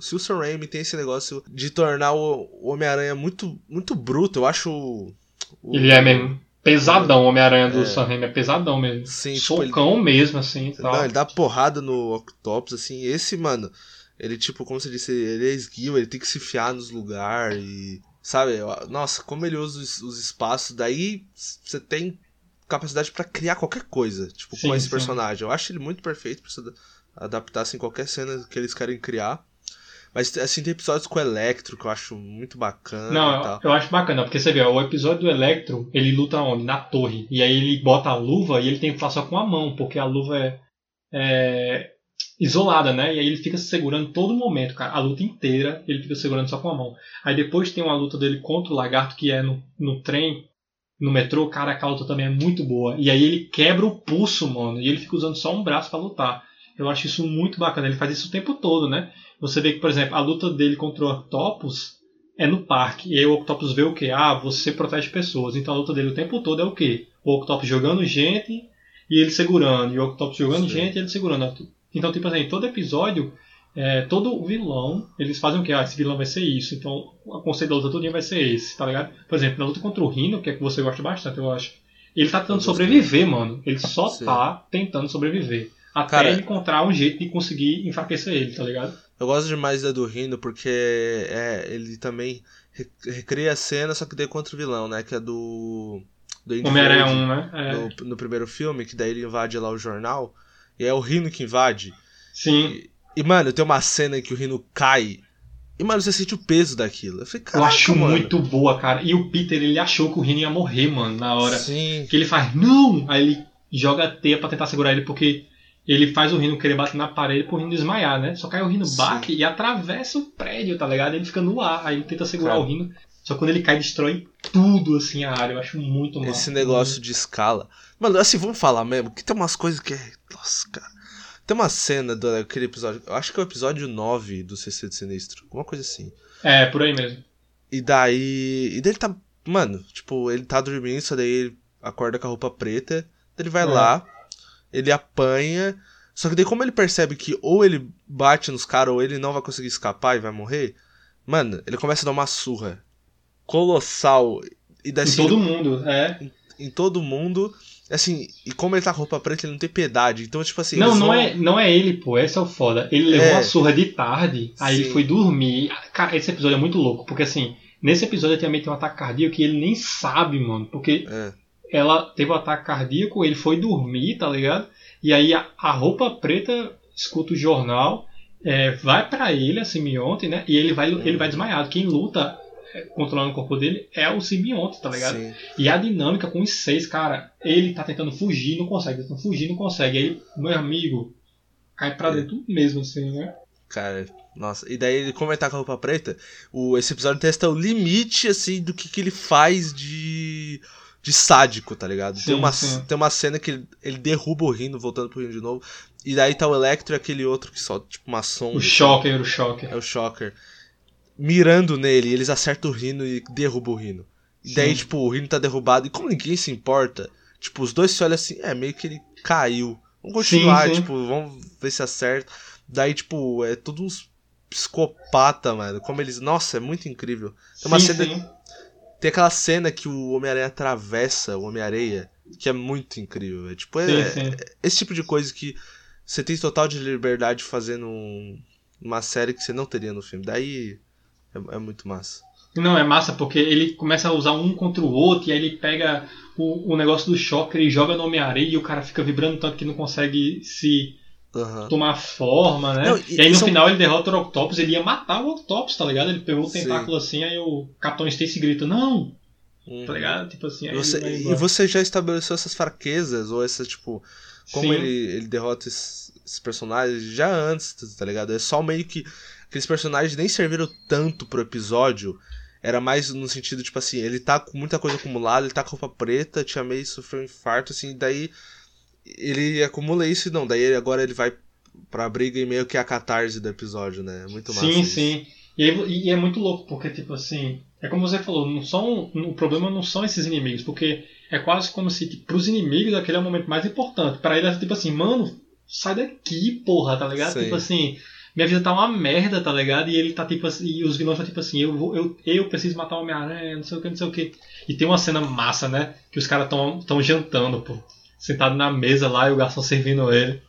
se o Sam Raimi tem esse negócio de tornar o Homem-Aranha muito, muito bruto, eu acho. o- o- Ele é mesmo. Pesadão, o Homem-Aranha do É. Sam Raimi é pesadão mesmo. Sim, tipo, ele- Socão mesmo, assim e tal. Não, ele dá porrada no Octopus, assim. Esse, mano, ele, tipo, como você disse, ele é esguio, ele tem que se fiar nos lugares e. Sabe? Nossa, como ele usa os, os espaços, daí você tem capacidade pra criar qualquer coisa, tipo, Sim, com esse sim. personagem. Eu acho ele muito perfeito pra você ad- adaptar, assim, qualquer cena que eles querem criar. Mas, assim, tem episódios com o Electro que eu acho muito bacana Não, eu, acho bacana, porque você vê, o episódio do Electro, ele luta onde? Na torre. E aí ele bota a luva e ele tem que lutar só com a mão, porque a luva é, é isolada, né? E aí ele fica se segurando todo momento, cara. A luta inteira ele fica segurando só com a mão. Aí depois tem uma luta dele contra o lagarto, que é no, no trem, no metrô. Cara, aquela luta também é muito boa. E aí ele quebra o pulso, mano. E ele fica usando só um braço pra lutar. Eu acho isso muito bacana. Ele faz isso o tempo todo, né? Você vê que, por exemplo, a luta dele contra o Octopus é no parque. E aí o Octopus vê o quê? Ah, você protege pessoas. Então a luta dele o tempo todo é o quê? O Octopus jogando gente e ele segurando. E o Octopus jogando Sim. gente e ele segurando. Então, tipo assim, todo episódio, é, todo vilão, eles fazem o quê? Ah, esse vilão vai ser isso. Então o conceito da luta todinha vai ser esse, tá ligado? Por exemplo, na luta contra o Rhino, que é que você gosta bastante, eu acho. Ele tá tentando sobreviver, mano. Ele só Sim. tá tentando sobreviver. Até Cara- ele encontrar um jeito de conseguir enfraquecer ele, tá ligado? Eu gosto demais da do Rino porque é, ele também re- recria a cena, só que daí contra o vilão, né? Que é do. do Homem-Aranha Verde, 1, né? É. no, no primeiro filme, que daí ele invade lá o jornal. E é o Rino que invade. Sim. E, e, mano, tem uma cena que o Rino cai. E, mano, você sente o peso daquilo. Eu falei, Eu acho mano. muito boa, cara. E o Peter, ele achou que o Rino ia morrer, mano, na hora. Sim. Que ele faz, não! Aí ele joga a teia pra tentar segurar ele, porque ele faz o Rino querer bater na parede pro Rino desmaiar, né? Só que aí o Rino Sim. bate e atravessa o prédio, tá ligado? Ele fica no ar. Aí ele tenta segurar Cara. o Rino. Só quando ele cai, destrói tudo, assim, a área. Eu acho muito massa. Esse negócio de escala. Mano, assim, vamos falar mesmo, que tem umas coisas que é. Nossa, cara. Tem uma cena daquele episódio. Eu acho que é o episódio 9 do CC de Sinistro. Alguma coisa assim. É, por aí mesmo. E daí. E daí ele tá. Mano, tipo, ele tá dormindo, só daí ele acorda com a roupa preta. Daí ele vai É. lá, ele apanha. Só que daí, como ele percebe que ou ele bate nos caras ou ele não vai conseguir escapar e vai morrer, mano, ele começa a dar uma surra colossal. E daí Em todo mundo, é. em todo mundo. Assim, e como ele tá com roupa preta, ele não tem piedade. Então, tipo assim. Não, não vão- é, não é ele, pô. Esse é o foda. Ele levou É. uma surra de tarde, aí Sim. ele foi dormir. Cara, esse episódio é muito louco, porque assim, nesse episódio ele também tem um ataque cardíaco que ele nem sabe, mano. Porque É, ela teve um ataque cardíaco, ele foi dormir, tá ligado? E aí a, a roupa preta escuta o jornal, é, vai pra ele, a simbionte, né? E ele vai, ele vai desmaiado. Quem luta controlando o corpo dele é o simbionte, tá ligado? sim. E a dinâmica com os seis, cara, ele tá tentando fugir, não consegue, tentando fugir, não consegue. Aí, meu amigo, cai pra É. dentro mesmo, assim, né? Cara, nossa. E daí, ele, tá com a roupa preta, o, esse episódio testa o limite, assim, do que, que ele faz de. de sádico, tá ligado? Sim, tem, uma, sim. tem uma cena que ele, ele derruba o Rino, voltando pro Rino de novo. E daí tá o Electro e aquele outro que só, tipo, uma sombra. O Shocker, o Shocker. É o Shocker. Mirando nele, eles acertam o Rino e derrubam o Rino. E daí, Sim. tipo, o Rino tá derrubado. E como ninguém se importa, tipo, os dois se olham assim, é, meio que ele caiu. Vamos continuar, Sim, sim. tipo, vamos ver se acerta. Daí, tipo, é tudo uns psicopata, mano. Como eles. Nossa, é muito incrível. Tem uma sim, cena-. Tem aquela cena que o Homem-Aranha atravessa o Homem-Areia, que é muito incrível. É tipo, é, sim. esse tipo de coisa que você tem total de liberdade fazendo um, uma série que você não teria no filme. Daí é, é muito massa. Não, é massa porque ele começa a usar um contra o outro e aí ele pega o, o negócio do Shocker e joga no Homem-Areia e o cara fica vibrando tanto que não consegue se Aham. tomar forma, né? Não, e, e- aí no são- final ele derrota o Octopus, ele ia matar o Octopus, tá ligado? Ele pegou o Sim. tentáculo assim, aí o Capitão Stacy grita, não! Uhum. Tá ligado? Tipo assim, aí Você- ele e você já estabeleceu essas fraquezas, ou essa, tipo, como Sim. ele, ele derrota esses, esses personagens já antes, tá ligado? É só meio que aqueles personagens nem serviram tanto pro episódio. Era mais no sentido, tipo assim, ele tá com muita coisa acumulada, ele tá com roupa preta, tinha meio sofreu um infarto, assim, daí ele acumula isso e não, daí ele- agora ele vai pra briga e meio que é a catarse do episódio, né? É muito massa. Sim, isso. sim. E, aí- e é muito louco, porque, tipo assim, é como você falou, não são, o problema não são esses inimigos, porque é quase como se, tipo, pros inimigos aquele é o momento mais importante. Pra ele é tipo assim, mano, sai daqui, porra, tá ligado? Sim. Tipo assim, minha vida tá uma merda, tá ligado? E ele tá tipo assim, e os vilões estão tipo assim, eu, vou, eu, eu preciso matar o Homem-Aranha, não sei o que, não sei o que. E tem uma cena massa, né? Que os caras tão, tão jantando, pô. Sentado na mesa lá e o garçom servindo ele.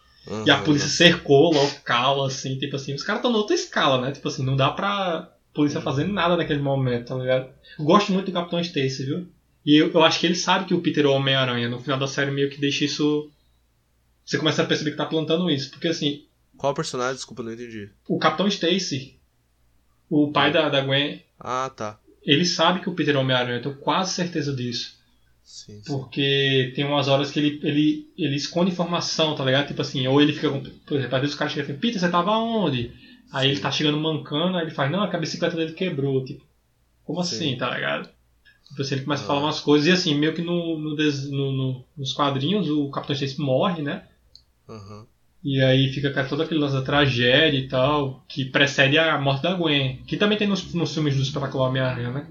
E a polícia cercou o local, assim, tipo assim, os caras estão noutra escala, né? Tipo assim, não dá pra polícia fazer nada naquele momento, tá ligado? Eu gosto muito do Capitão Stacy, viu? E eu, eu acho que ele sabe que o Peter é o Homem-Aranha. No final da série meio que deixa isso. Você começa a perceber que tá plantando isso. Porque assim, Qual personagem? Desculpa, não entendi. o Capitão Stacy, o pai da, da Gwen, Ah, tá. ele sabe que o Peter é o Homem-Aranha, eu tenho quase certeza disso. Sim, sim. Porque tem umas horas que ele, ele, ele esconde informação, tá ligado? Tipo assim, ou ele fica com. Por exemplo, às vezes o cara chega e fala, Peter, você tava onde? Aí ele tá chegando mancando, aí ele faz, não, é a bicicleta dele quebrou. Tipo, como Sim. assim, tá ligado? Tipo assim, ele começa a Ah. falar umas coisas, e assim, meio que no, no, no- no- nos quadrinhos o Capitão Stacy morre, né? Aham. E aí fica todo aquele lance da tragédia e tal, que precede a morte da Gwen. Que também tem nos, nos filmes do Espetacular Homem-Aranha, né?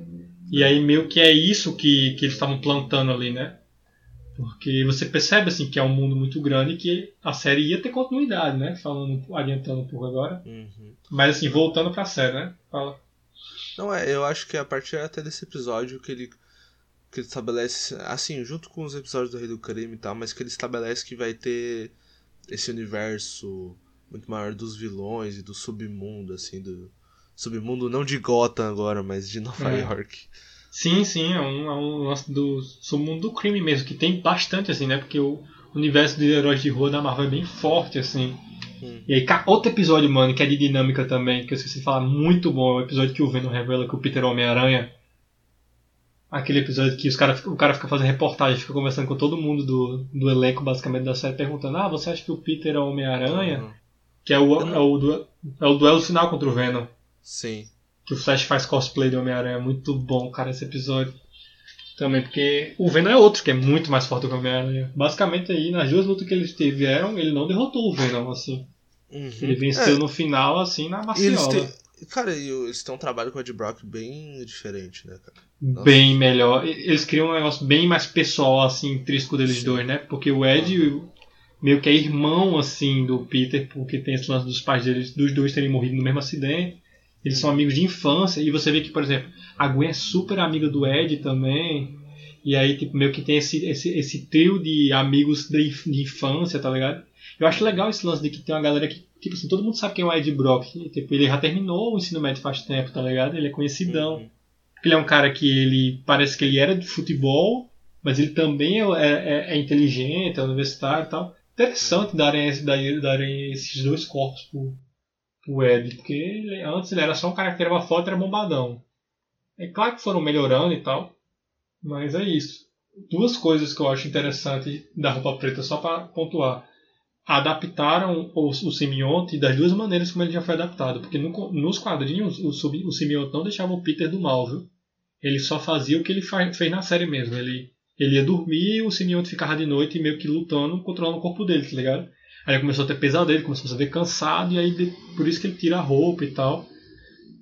E aí meio que é isso que, que eles estavam plantando ali, né? Porque você percebe assim que é um mundo muito grande e que a série ia ter continuidade, né? Falando, adiantando um pouco agora. Uhum. Mas assim, voltando pra série, né? Fala. Não, é, eu acho que a partir até desse episódio que ele, que ele estabelece, assim, junto com os episódios do Rei do Crime e tal, mas que ele estabelece que vai ter esse universo muito maior dos vilões e do submundo, assim, do submundo não de Gotham agora, mas de Nova É. York. Sim, sim, é um, é um lance do submundo do crime mesmo, que tem bastante, assim, né? Porque o universo de heróis de rua da Marvel é bem forte, assim. Hum. E aí, outro episódio, mano, que é de dinâmica também, que eu esqueci de falar, muito bom, é o episódio que o Venom revela que o Peter é Homem-Aranha. Aquele episódio que os cara, o cara fica fazendo reportagem, fica conversando com todo mundo do, do elenco, basicamente, da série, perguntando, ah, você acha que o Peter é o Homem-Aranha? Uhum. Que é o, é, o, é o duelo final contra o Venom. Sim. que o Flash faz cosplay do Homem-Aranha. Muito bom, cara, esse episódio. Também porque o Venom é outro, que é muito mais forte do que o Homem-Aranha. Basicamente aí, nas duas lutas que eles tiveram, ele não derrotou o Venom, assim. Uhum. Ele venceu É, no final, assim, na e eles maciola. têm- Cara, eles têm um trabalho com o Ed Brock bem diferente, né, cara? Nossa. Bem melhor. Eles criam um negócio bem mais pessoal, assim, intrínseco deles Sim. dois, né? Porque o Ed meio que é irmão, assim, do Peter, porque tem esse lance dos pais deles, dos dois terem morrido no mesmo acidente. Eles são amigos de infância. E você vê que, por exemplo, a Gwen é super amiga do Ed também. E aí, tipo, meio que tem esse, esse, esse trio de amigos de infância, tá ligado? Eu acho legal esse lance de que tem uma galera que, tipo assim, todo mundo sabe quem é o Ed Brock. Tipo, ele já terminou o ensino médio faz tempo, tá ligado? Ele é conhecidão. Uhum. Ele é um cara que ele parece que ele era de futebol, mas ele também é, é- é inteligente, é universitário e tal. Interessante darem, esse- darem, esses dois corpos pro, pro Ed, porque ele- antes ele era só um cara que tirava foto e era bombadão. É claro que foram melhorando e tal, mas é isso. Duas coisas que eu acho interessante da roupa preta, só para pontuar. Adaptaram o, o das duas maneiras como ele já foi adaptado. Porque no- nos quadrinhos o, o não deixava o Peter do mal, viu? Ele só fazia o que ele fez na série mesmo. Ele, ele ia dormir e o simbionte ficava de noite meio que lutando, controlando o corpo dele, tá ligado? Aí começou a ter pesadelo, começou a se ver cansado, e aí por isso que ele tira a roupa e tal.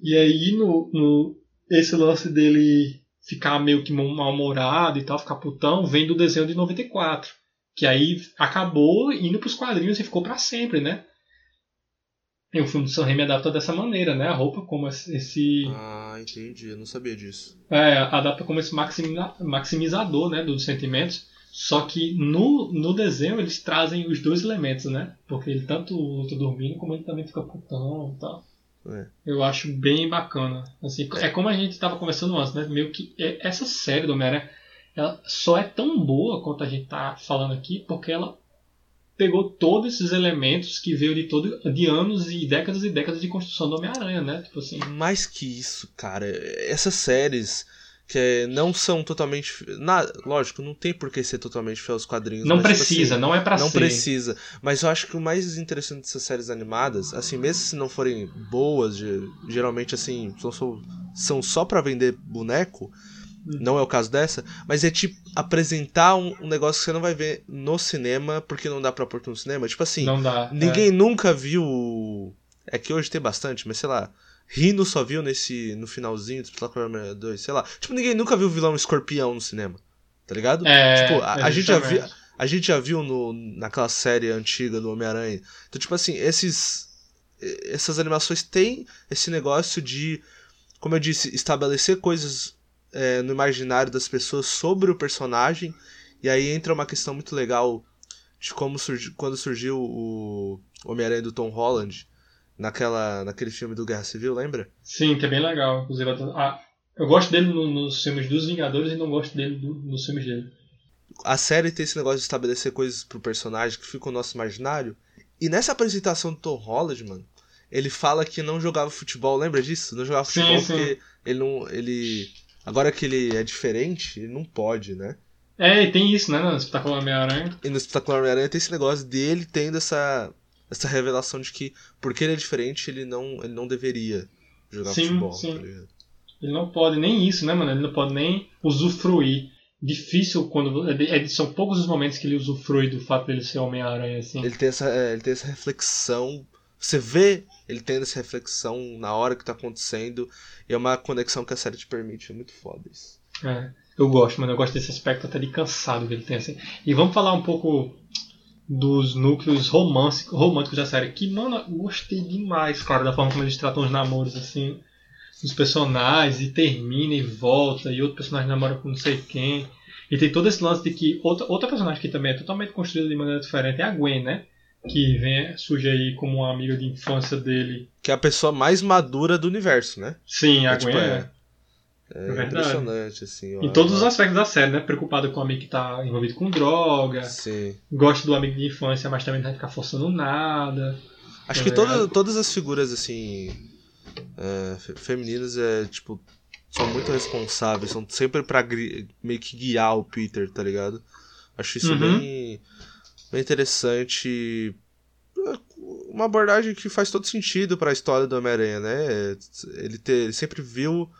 E aí no, no esse lance dele ficar meio que mal-humorado e tal, ficar putão, vem do desenho de 94. Que aí acabou indo pros quadrinhos e ficou pra sempre, né? E o filme do Sam Raimi adapta dessa maneira, né? A roupa como esse... Ah, entendi. Eu não sabia disso. é, adapta como esse maximiza- maximizador, né? Dos sentimentos. Só que no, no desenho eles trazem os dois elementos, né? Porque ele tanto luta dormindo, como ele também fica putão e tal. É. Eu acho bem bacana. Assim, é como a gente estava conversando antes, né? Meio que é- essa série do Homem-Aranha ela só é tão boa quanto a gente tá falando aqui, porque ela pegou todos esses elementos que veio de todo de anos e décadas e décadas de construção do Homem-Aranha, né? Tipo assim. Mais que isso, cara, essas séries que não são totalmente. Na, lógico, não tem por que ser totalmente fiel aos quadrinhos. Não mas, tipo precisa, assim, não é pra Não ser. precisa. Mas eu acho que o mais interessante dessas séries animadas, assim, mesmo se não forem boas, ge- geralmente assim, são só, pra vender boneco. Não é o caso dessa, mas é tipo apresentar um, um negócio que você não vai ver no cinema, porque não dá pra pôr no cinema. Tipo assim, Não dá. ninguém nunca viu. É que hoje tem bastante, mas sei lá. Rino só viu nesse. no finalzinho Espetacular Homem-Aranha 2, sei lá. Tipo, ninguém nunca viu o vilão escorpião no cinema. Tá ligado? É, tipo, a, é, a gente já viu. A gente já viu no, naquela série antiga do Homem-Aranha. Então, tipo assim, esses. Essas animações têm esse negócio de, como eu disse, estabelecer coisas é, no imaginário das pessoas sobre o personagem. E aí entra uma questão muito legal de como surgiu, quando surgiu o Homem-Aranha do Tom Holland naquela, naquele filme do Guerra Civil, lembra? Sim, que é bem legal. Inclusive, ah, eu gosto dele no- nos filmes dos Vingadores e não gosto dele do- nos filmes dele. a série tem esse negócio de estabelecer coisas pro personagem que fica no nosso imaginário. E nessa apresentação do Tom Holland, mano, ele fala que não jogava futebol, lembra disso? Não jogava futebol sim. porque ele não. ele. Agora que ele é diferente, ele não pode, né? É, e tem isso, né? No Espetacular Homem-Aranha. E no Espetacular Homem-Aranha tem esse negócio dele tendo essa. essa revelação de que porque ele é diferente, ele não, ele não deveria jogar Sim, futebol. sim. tá ligado? Ele não pode nem isso, né, mano? Ele não pode nem usufruir. Difícil quando. é- São poucos os momentos que ele usufrui do fato dele ser Homem-Aranha, assim. Ele tem essa, é, ele tem essa reflexão. Você vê ele tendo essa reflexão na hora que tá acontecendo. E é uma conexão que a série te permite. É muito foda isso. É, eu gosto, mano. Eu gosto desse aspecto até de cansado que ele tem, assim. E vamos falar um pouco dos núcleos românticos, da série. Que, mano, eu gostei demais, claro, da forma como eles tratam os namoros, assim. Os personagens, e termina e volta, e outro personagem namora com não sei quem. E tem todo esse lance de que outra, outra personagem que também é totalmente construída de maneira diferente é a Gwen, né? Que vem, surge aí como uma amiga de infância dele. Que é a pessoa mais madura do universo, né? Sim, a É, tipo, Gwen é- é. É, verdade. impressionante, assim. Em todos os aspectos da série, né? Preocupada com o amigo que tá envolvido com droga. Sim. Gosta do amigo de infância, mas também não vai ficar forçando nada. Acho que toda, ligado? todas as figuras, assim. é, fe- femininas, é, tipo. São muito responsáveis. São sempre pra meio que guiar o Peter, tá ligado? Acho isso Uhum. bem. Bem interessante. uma abordagem que faz todo sentido para a história do Homem-Aranha, né? Ele, ter, ele sempre viu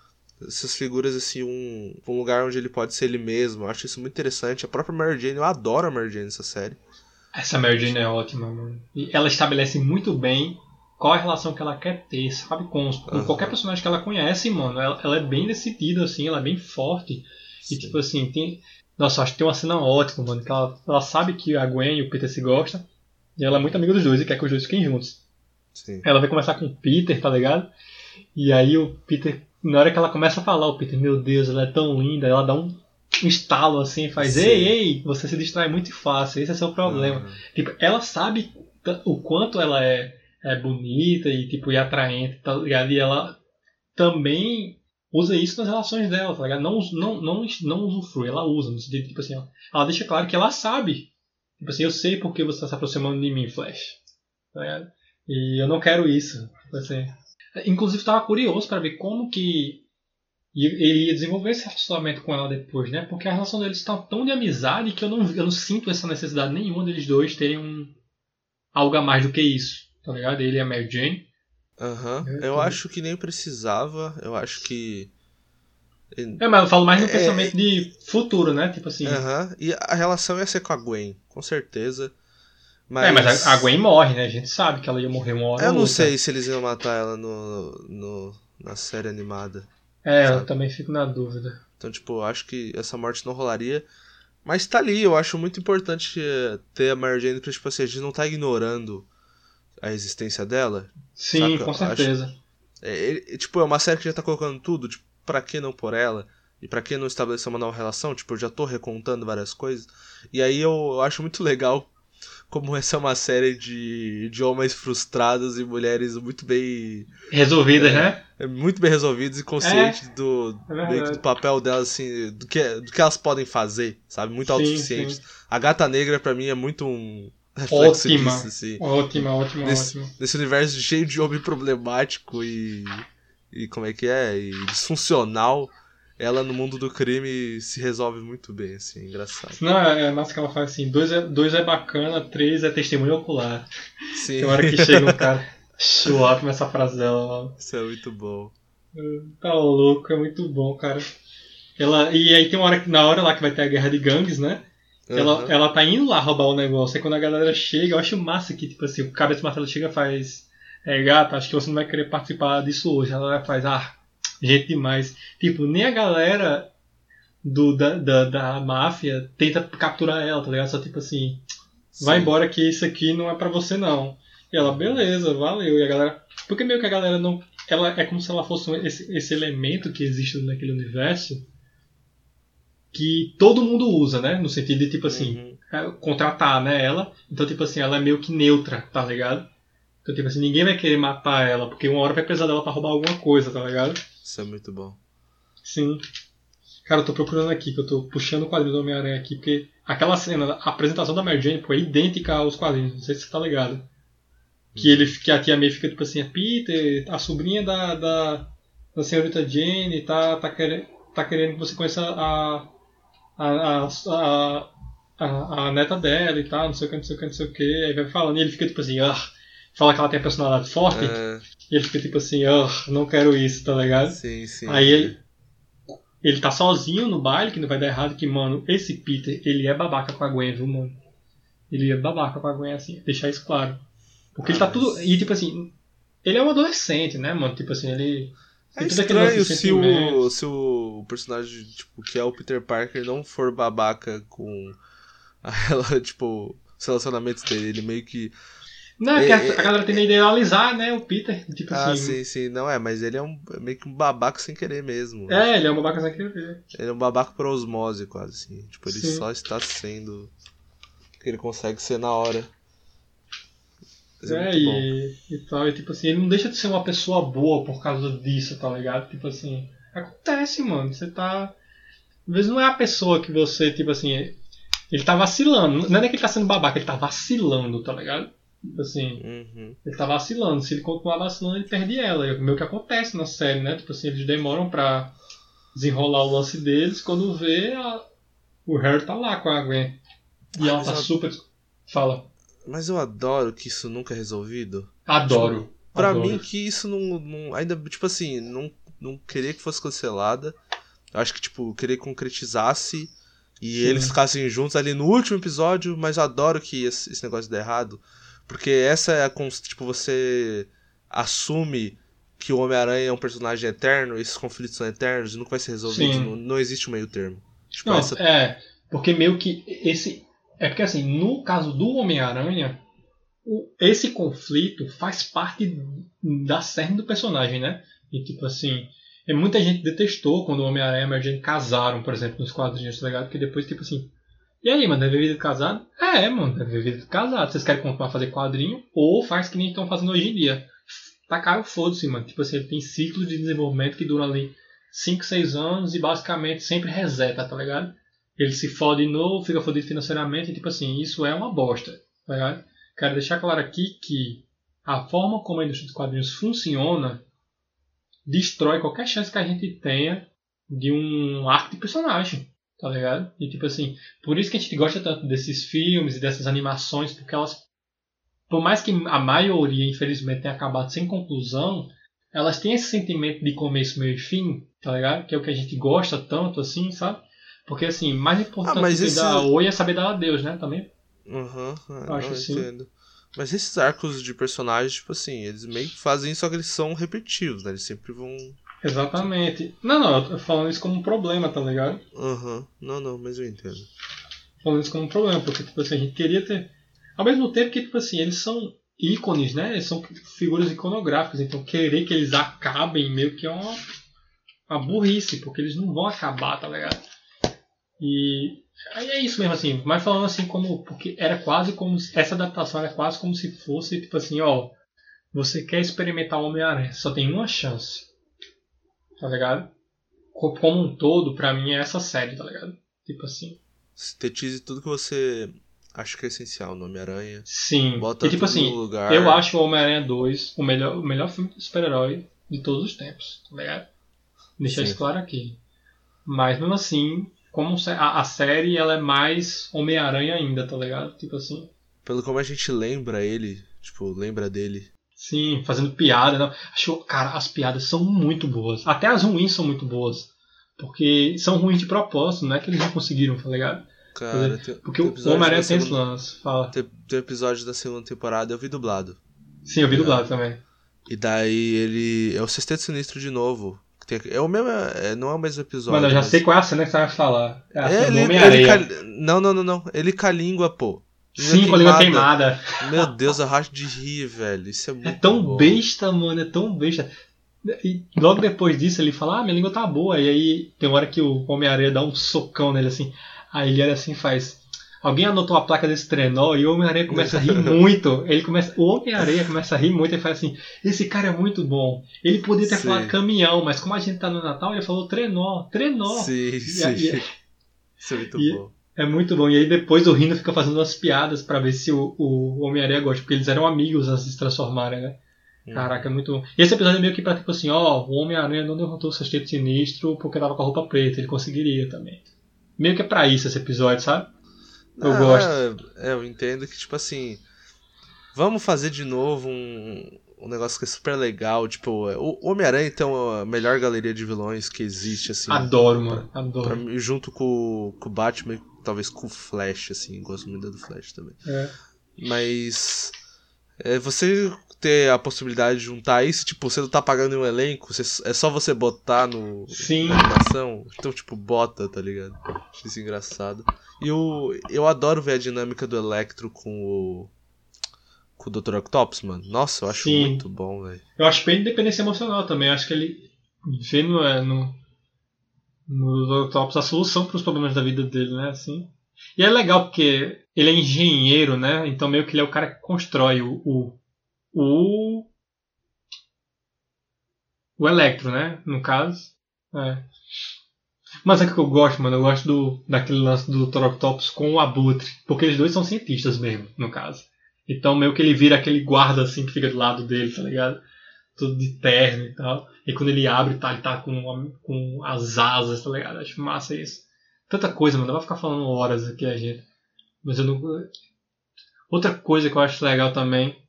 essas figuras assim um, um lugar onde ele pode ser ele mesmo. Eu acho isso muito interessante. A própria Mary Jane, eu adoro a Mary Jane nessa série. Essa Mary Jane é ótima, mano. E ela estabelece muito bem qual a relação que ela quer ter, sabe? Com, com uhum. qualquer personagem que ela conhece, mano. Ela, ela, é bem decidida, assim, ela é bem forte. Sim. E tipo assim, tem. Nossa, acho que tem uma cena ótima, mano. Que ela, ela sabe que a Gwen e o Peter se gostam. E ela é muito amiga dos dois e quer que os dois fiquem juntos. Sim. Ela vai começar com o Peter, tá ligado? E aí o Peter, na hora que ela começa a falar, o Peter, meu Deus, ela é tão linda, ela dá um um estalo assim, faz Sim. ei, ei, você se distrai muito fácil, esse é seu problema. Uhum. Tipo, ela sabe o quanto ela é, é bonita e tipo e atraente, tá ligado? E ela também usa isso nas relações dela, tá ligado? Não, não, não, não usufrui, ela usa, no sentido tipo assim, ela deixa claro que ela sabe. Tipo assim, eu sei porque você está se aproximando de mim, Flash. Tá ligado? E eu não quero isso. Tipo assim. Inclusive, estava curioso para ver como que ele ia desenvolver esse relacionamento com ela depois, né? Porque a relação deles está tão de amizade que eu não, eu não sinto essa necessidade nenhuma deles dois terem um, algo a mais do que isso, tá ligado? Ele e a Mary Jane. Aham. Uhum. Eu, acho que nem precisava. Eu acho que. É, mas eu falo mais no é, pensamento é... de futuro, né? Tipo assim. Aham. Uhum. E a relação ia ser com a Gwen, com certeza. Mas... É, mas a Gwen morre, né? A gente sabe que ela ia morrer uma hora. Eu não outra. sei se eles iam matar ela no, no, na série animada. É, sabe? eu também fico na dúvida. Então, tipo, eu acho que essa morte não rolaria. Mas tá ali, eu acho muito importante eh, ter a Mary Jane pra, tipo assim, a gente não tá ignorando a existência dela. Sim, saca? com certeza. Acho, é, é, tipo, é uma série que já tá colocando tudo, tipo, pra que não por ela? E pra que não estabelecer uma nova relação? Tipo, eu já tô recontando várias coisas. E aí eu, eu acho muito legal como essa é uma série de, de homens frustrados e mulheres muito bem. Resolvidas, é, né? É, muito bem resolvidas e conscientes é, do, é do papel delas, assim, do que, do que elas podem fazer, sabe? Muito autossuficientes. A Gata Negra, para mim, é muito um. Reflexo ótima, disso, assim. ótima, ótima, nesse, ótima. Nesse universo cheio de homem problemático e. E como é que é? E disfuncional ela no mundo do crime se resolve muito bem, assim, é engraçado. Não, é, é massa que ela faz assim, dois é, dois é bacana, três é testemunho ocular. Sim. Tem hora que chega um cara, up essa frase dela. Isso é muito bom. Tá louco, é muito bom, cara. Ela, e aí tem uma hora, na hora lá que vai ter a guerra de gangues, né? Uhum. Ela, ela tá indo lá roubar o negócio. Aí quando a galera chega, eu acho massa que, tipo assim, o cabeça martelo chega e faz. É, gata, acho que você não vai querer participar disso hoje. Ela faz, ah, gente demais. Tipo, nem a galera do, da, da, da máfia tenta capturar ela, tá ligado? Só tipo assim, Sim. vai embora que isso aqui não é para você não. E ela, beleza, valeu. E a galera. Porque meio que a galera não. Ela é como se ela fosse esse, esse elemento que existe naquele universo que todo mundo usa, né? No sentido de, tipo assim, uhum. É, contratar, né, ela. Então, tipo assim, ela é meio que neutra, tá ligado? Então, tipo assim, ninguém vai querer matar ela, porque uma hora vai precisar dela pra roubar alguma coisa, tá ligado? Isso é muito bom. Sim. Cara, eu tô procurando aqui, que eu tô puxando o quadrinho do Homem-Aranha aqui, porque aquela cena, a apresentação da Mary Jane pô, é idêntica aos quadrinhos, não sei se você tá ligado. Que, hum. ele, que a tia May fica tipo assim, a Peter, a sobrinha da, da, da senhorita Jane, tá, tá, querendo, tá querendo que você conheça a, a, a, a, a neta dela e tal, não sei o que, não sei o que, não sei o que. Aí vai falando, e ele fica tipo assim, ah, fala que ela tem a personalidade forte. É. E ele fica tipo assim, oh, não quero isso, tá ligado? Sim, sim. Aí ele, ele tá sozinho no baile, que não vai dar errado, que, mano, esse Peter, ele é babaca com a Gwen, viu, mano? Ele é babaca com a Gwen, assim, deixar isso claro. Porque ah, ele tá tudo. E tipo assim, ele é um adolescente, né, mano? Tipo assim, ele. É estranho se o, se o personagem, tipo, que é o Peter Parker não for babaca com ela, tipo, os relacionamentos dele. Ele meio que não, é que a, é, a galera tende a idealizar, né, o Peter. Tipo ah, assim. sim, sim. Não é, mas ele é um meio que um babaca sem querer mesmo. É, ele é um babaca sem querer. Ele é um babaca por osmose, quase assim. Tipo, ele sim. só está sendo o que ele consegue ser na hora. É, é e, e tal. E tipo assim, ele não deixa de ser uma pessoa boa por causa disso, tá ligado? Tipo assim, acontece, mano. Você tá. Às vezes não é a pessoa que você, tipo assim. Ele tá vacilando. Não é nem que ele tá sendo babaca, ele tá vacilando, tá ligado? Tipo assim, uhum. ele tá vacilando. Se ele continuar vacilando, ele perde ela. É o meio que acontece na série, né? Tipo assim, eles demoram pra desenrolar o lance deles. Quando vê, a... o Harry tá lá com a Gwen. E ela tá super. Fala. Mas eu adoro que isso nunca é resolvido. Adoro. Tipo, pra adoro. mim, que isso não, não. Ainda, tipo assim, não, não queria que fosse cancelada. Eu acho que, tipo, queria que concretizasse e Sim. eles ficassem juntos ali no último episódio, mas eu adoro que esse, esse negócio dê errado. Porque essa é a. Tipo, você assume que o Homem-Aranha é um personagem eterno, esses conflitos são eternos e nunca vai ser resolvido. Não, não existe um meio termo. Tipo, Não, essa. é, porque meio que esse. É porque assim, no caso do Homem-Aranha, esse conflito faz parte da cerne do personagem, né? E tipo assim, e muita gente detestou quando o Homem-Aranha e a Mary Jane casaram, por exemplo, nos quadrinhos, tá ligado? Porque depois, tipo assim, e aí, mano, deve vida de casado? É, mano, deve vida de casado. Vocês querem continuar a fazer quadrinho? Ou faz que nem estão fazendo hoje em dia. Tacaram foda-se, mano. Tipo assim, tem ciclos de desenvolvimento que duram ali 5, 6 anos e basicamente sempre reseta, tá ligado? Ele se fode de novo, fica fodido financeiramente, e tipo assim, isso é uma bosta, tá ligado? Quero deixar claro aqui que a forma como a indústria dos quadrinhos funciona destrói qualquer chance que a gente tenha de um arco de personagem, tá ligado? E tipo assim, por isso que a gente gosta tanto desses filmes e dessas animações, porque elas, por mais que a maioria, infelizmente, tenha acabado sem conclusão, elas têm esse sentimento de começo, meio e fim, tá ligado? Que é o que a gente gosta tanto, assim, sabe? Porque assim, mais importante Ah, que esse- dar oi é saber dar adeus, né? Também. Aham, é, Eu acho assim. entendo. Mas esses arcos de personagens, tipo assim, eles meio que fazem isso, só que eles são repetitivos, né? Eles sempre vão. Exatamente. Não, não, eu tô falando isso como um problema, tá ligado? Aham. Não, não, mas eu entendo. Falando isso como um problema, porque, tipo assim, a gente queria ter. Ao mesmo tempo que, tipo assim, eles são ícones, né? Eles são figuras iconográficas, então querer que eles acabem meio que é uma, uma burrice, porque eles não vão acabar, tá ligado? E aí é isso mesmo, assim, mas falando assim como. Porque era quase como. se- Essa adaptação era quase como se fosse, tipo assim, ó. Você quer experimentar o Homem-Aranha, só tem uma chance. Tá ligado? Co- Como um todo, pra mim, é essa série, tá ligado? Tipo assim. Sintetize tudo que você acha que é essencial no Homem-Aranha. Sim. Bota e tipo assim, lugar. eu acho o Homem-Aranha 2 o melhor, o melhor filme de super-herói de todos os tempos, tá ligado? Deixar Sim. isso claro aqui. Mas mesmo assim, como a, a série ela é mais Homem-Aranha ainda, tá ligado? Tipo assim. Pelo como a gente lembra ele, tipo, lembra dele. Sim, fazendo piada. Não. Acho, cara, as piadas são muito boas. Até as ruins são muito boas. Porque são ruins de propósito, não é que eles não conseguiram, tá ligado? Cara, tem, Porque tem o Homem-Aranha tem esse lance. Fala. Tem, tem episódio da segunda temporada, eu vi dublado. Sim, eu vi dublado também. E daí ele. É o Sexteto Sinistro de novo. É o mesmo. É, não é o mesmo episódio. Mano, eu já mas- sei qual é a cena que você vai falar. É É, ele, ele Homem-Aranha. ca- Não, não, não, não. Ele com a língua, pô. Sim, com a língua queimada. Meu Deus, eu racho de rir, velho. Isso é muito É tão bom. besta, mano, é tão besta. E logo depois disso ele fala, ah, minha língua tá boa. E aí tem uma hora que o Homem-Aranha dá um socão nele assim. Aí ele olha assim e faz. Alguém anotou a placa desse trenó e o Homem-Aranha começa a rir muito. Ele começa, o Homem-Aranha começa a rir muito e fala assim: Esse cara é muito bom. Ele podia ter Sim. falado caminhão, mas como a gente tá no Natal, ele falou trenó, trenó. Sim, E- sim. e- Isso é muito e- bom. é muito bom. E aí depois o Rino fica fazendo umas piadas pra ver se o, o Homem-Aranha gosta, porque eles eram amigos antes de se transformarem, né? Hum. Caraca, é muito bom. E esse episódio é meio que pra tipo assim, ó, o Homem-Aranha não derrotou o Sexteto Sinistro porque tava com a roupa preta, ele conseguiria também. Meio que é pra isso esse episódio, sabe? Eu Ah, gosto. É, eu entendo que, tipo assim. Vamos fazer de novo um, um negócio que é super legal. Tipo, o Homem-Aranha, então, é a melhor galeria de vilões que existe, assim. Adoro, mano. Pra Adoro. mim, junto com, com o Batman, e talvez com o Flash, assim. Gosto muito do Flash também. É. Mas. é, você ter a possibilidade de juntar isso, tipo, você não tá pagando um elenco, você- é só você botar no, Sim. na animação. Então, tipo, bota, tá ligado? Acho isso engraçado. E eu, eu adoro ver a dinâmica do Electro com o. Com o Dr. Octopus, mano. Nossa, eu acho Sim. muito bom, velho. Eu acho bem independência emocional também. Eu acho que ele vê no, é, no, no Octopus a solução para os problemas da vida dele, né? Assim. E é legal porque ele é engenheiro, né? Então meio que ele é o cara que constrói o. o, o, o Electro, né? No caso. É. Mas é que eu gosto, mano. Eu gosto do, daquele lance do Dr. Octopus com o Abutre. Porque eles dois são cientistas mesmo, no caso. Então meio que ele vira aquele guarda assim que fica do lado dele, tá ligado? Tudo de terno e tal. E quando ele abre, tá, ele tá com, com as asas, tá ligado? Acho massa isso. Tanta coisa, mano. Dá pra ficar falando horas aqui a gente. Mas eu não. Outra coisa que eu acho legal também.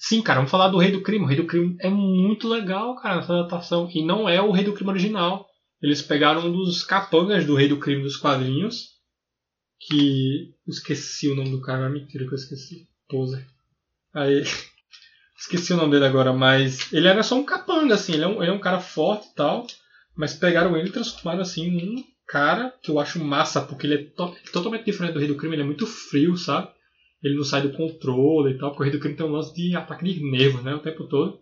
Sim, cara, vamos falar do Rei do Crime. O Rei do Crime é muito legal, cara, essa adaptação. E não é o Rei do Crime original. Eles pegaram um dos capangas do Rei do Crime dos quadrinhos. Que. Esqueci o nome do cara, mentira que eu esqueci. Poser. Aí. Esqueci o nome dele agora, mas. Ele era só um capanga, assim. Ele é um, ele é um cara forte e tal. Mas pegaram ele e transformaram assim num cara que eu acho massa, porque ele é to totalmente diferente do Rei do Crime, ele é muito frio, sabe? Ele não sai do controle e tal, o Rei do Crime tem um lance de ataque de nervos, né? O tempo todo.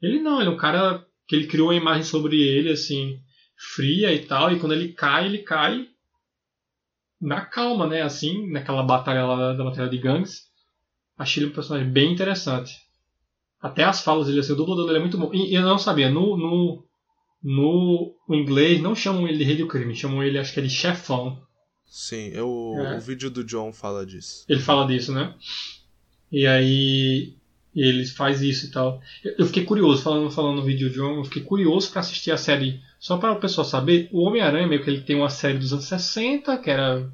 Ele não, ele é um cara que ele criou uma imagem sobre ele, assim, fria e tal, e quando ele cai, ele cai na calma, né? Assim, naquela batalha lá da batalha de gangues. Achei ele um personagem bem interessante. Até as falas dele, assim, o dublador dele é muito bom. E eu não sabia, no, no no inglês não chamam ele de rei do crime, chamam ele acho que é de chefão. Sim, eu, é. o vídeo do John fala disso. Ele fala disso, né? E aí ele faz isso e tal. Eu fiquei curioso, falando, falando no vídeo do John, eu fiquei curioso para assistir a série. Só para o pessoal saber, o Homem-Aranha meio que ele tem uma série dos anos 60, que era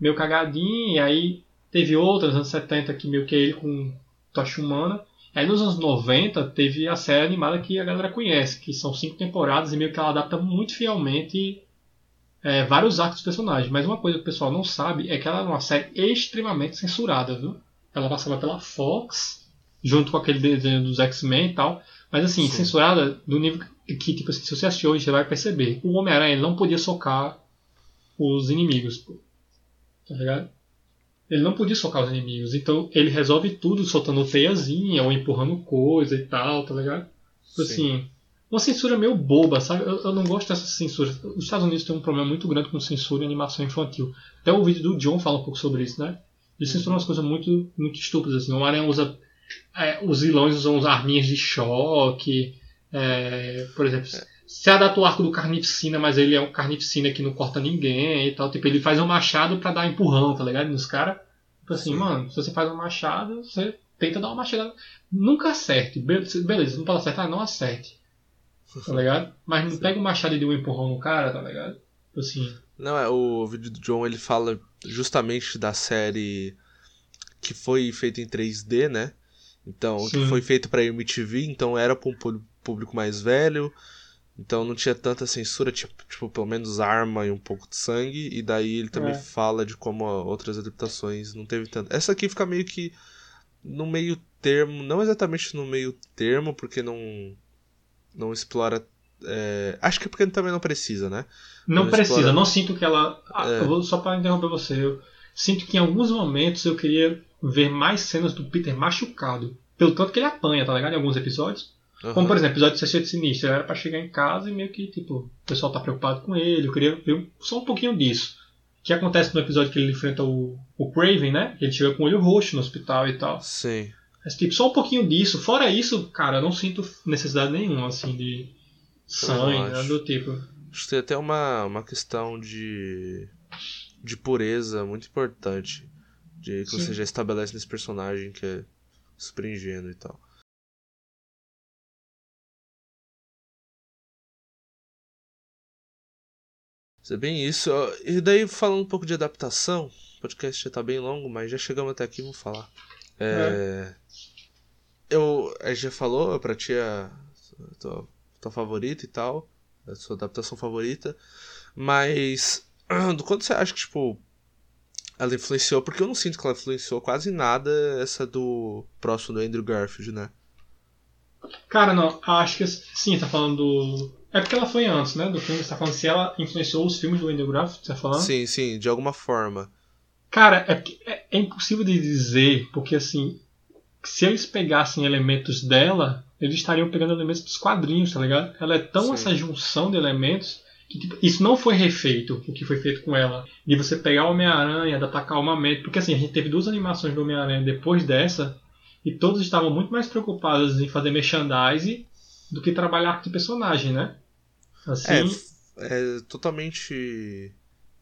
meio cagadinho, e aí teve outra dos anos 70 que meio que é ele com tocha humana. Aí nos anos 90 teve a série animada que a galera conhece, que são cinco temporadas e meio que ela adapta muito fielmente é, vários arcos dos personagens. Mas uma coisa que o pessoal não sabe é que ela é uma série extremamente censurada, viu? Ela passava pela Fox, junto com aquele desenho dos X-Men e tal. Mas assim, Sim. censurada do nível que, tipo assim, se você assistiu hoje, você vai perceber. O Homem-Aranha não podia socar os inimigos, pô. Tá ligado? Ele não podia socar os inimigos. Então ele resolve tudo soltando teiazinha ou empurrando coisa e tal, tá ligado? Tipo assim, uma censura meio boba, sabe? Eu, eu, não gosto dessa censura. Os Estados Unidos têm um problema muito grande com censura e animação infantil. Até o vídeo do John fala um pouco sobre isso, né? Ele censura umas coisas muito, muito estúpidas. Assim. O Aranha usa. É, os vilões usam as arminhas de choque. É, por exemplo, é. se adapta o arco do Carnificina, mas ele é um Carnificina que não corta ninguém e tal. Tipo, ele faz um machado para dar empurrão, tá ligado? Nos caras. Tipo assim, Sim. mano, se você faz um machado, você tenta dar uma machada. Nunca acerte. Beleza, não pode acertar, não acerte. Tá ligado? Mas não pega o machado e dê um empurrão no cara, tá ligado? Tipo assim. Não, é, o vídeo do John ele fala justamente da série que foi feita em 3D, né? Então, Sim. que foi feito pra MTV, então era pra um público mais velho. Então não tinha tanta censura, tipo, tipo, pelo menos arma e um pouco de sangue. E daí ele também é. fala de como outras adaptações não teve tanto. Essa aqui fica meio que no meio termo, não exatamente no meio termo, porque não não explora. É... Acho que é porque também não precisa, né? Não, não precisa, explora... não sinto que ela. Ah, é. vou, só para interromper você, eu sinto que em alguns momentos eu queria ver mais cenas do Peter machucado. Pelo tanto que ele apanha, tá ligado? Em alguns episódios. Uhum. Como, por exemplo, o episódio de Sexta Sinistro. Era pra chegar em casa e meio que, tipo, o pessoal tá preocupado com ele. Eu queria ver só um pouquinho disso. Que acontece no episódio que ele enfrenta o, o Craven, né? Ele chega com o olho roxo no hospital e tal. Sim. Mas, tipo, só um pouquinho disso. Fora isso, cara, eu não sinto necessidade nenhuma, assim, de sangue, nada do tipo. Acho que tem até uma, uma questão de, de pureza muito importante. De que Sim. você já estabelece nesse personagem que é super ingênuo e tal. é bem isso. E daí, falando um pouco de adaptação, o podcast já tá bem longo, mas já chegamos até aqui, vamos falar. É, é. Eu, a gente já falou pra ti a tua, tua favorita e tal, a sua adaptação favorita, mas do quanto você acha que, tipo, ela influenciou? Porque eu não sinto que ela influenciou quase nada essa do próximo do Andrew Garfield, né? Cara, não, acho que sim, tá falando do é porque ela foi antes, né? Do filme, você tá falando se ela influenciou os filmes do Andrew Garfield, você tá falando? Sim, sim, de alguma forma. Cara, é, é, é impossível de dizer, porque assim, se eles pegassem elementos dela, eles estariam pegando elementos dos quadrinhos, tá ligado? Ela é tão sim. essa junção de elementos que tipo, isso não foi refeito, o que foi feito com ela. De você pegar o Homem-Aranha, adaptar calmamente. Porque assim, a gente teve duas animações do Homem-Aranha depois dessa, e todos estavam muito mais preocupados em fazer merchandising do que trabalhar com personagem, né? Assim... É, é totalmente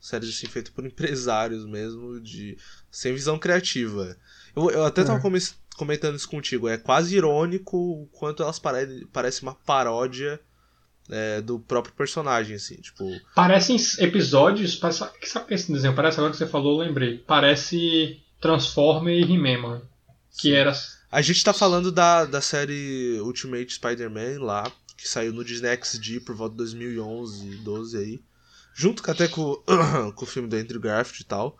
séries assim feitas por empresários mesmo, de sem visão criativa. Eu, eu até tava é. comentando isso contigo, é quase irônico o quanto elas pare parecem uma paródia é, do próprio personagem, assim, tipo... Parecem episódios, parece, sabe que esse desenho parece, agora que você falou, eu lembrei, parece Transformer e He-Man, que era... A gente tá falando da, da série Ultimate Spider-Man lá, que saiu no Disney XD por volta de 2011, 12 aí. Junto até com, com o filme do Andrew Garfield e tal.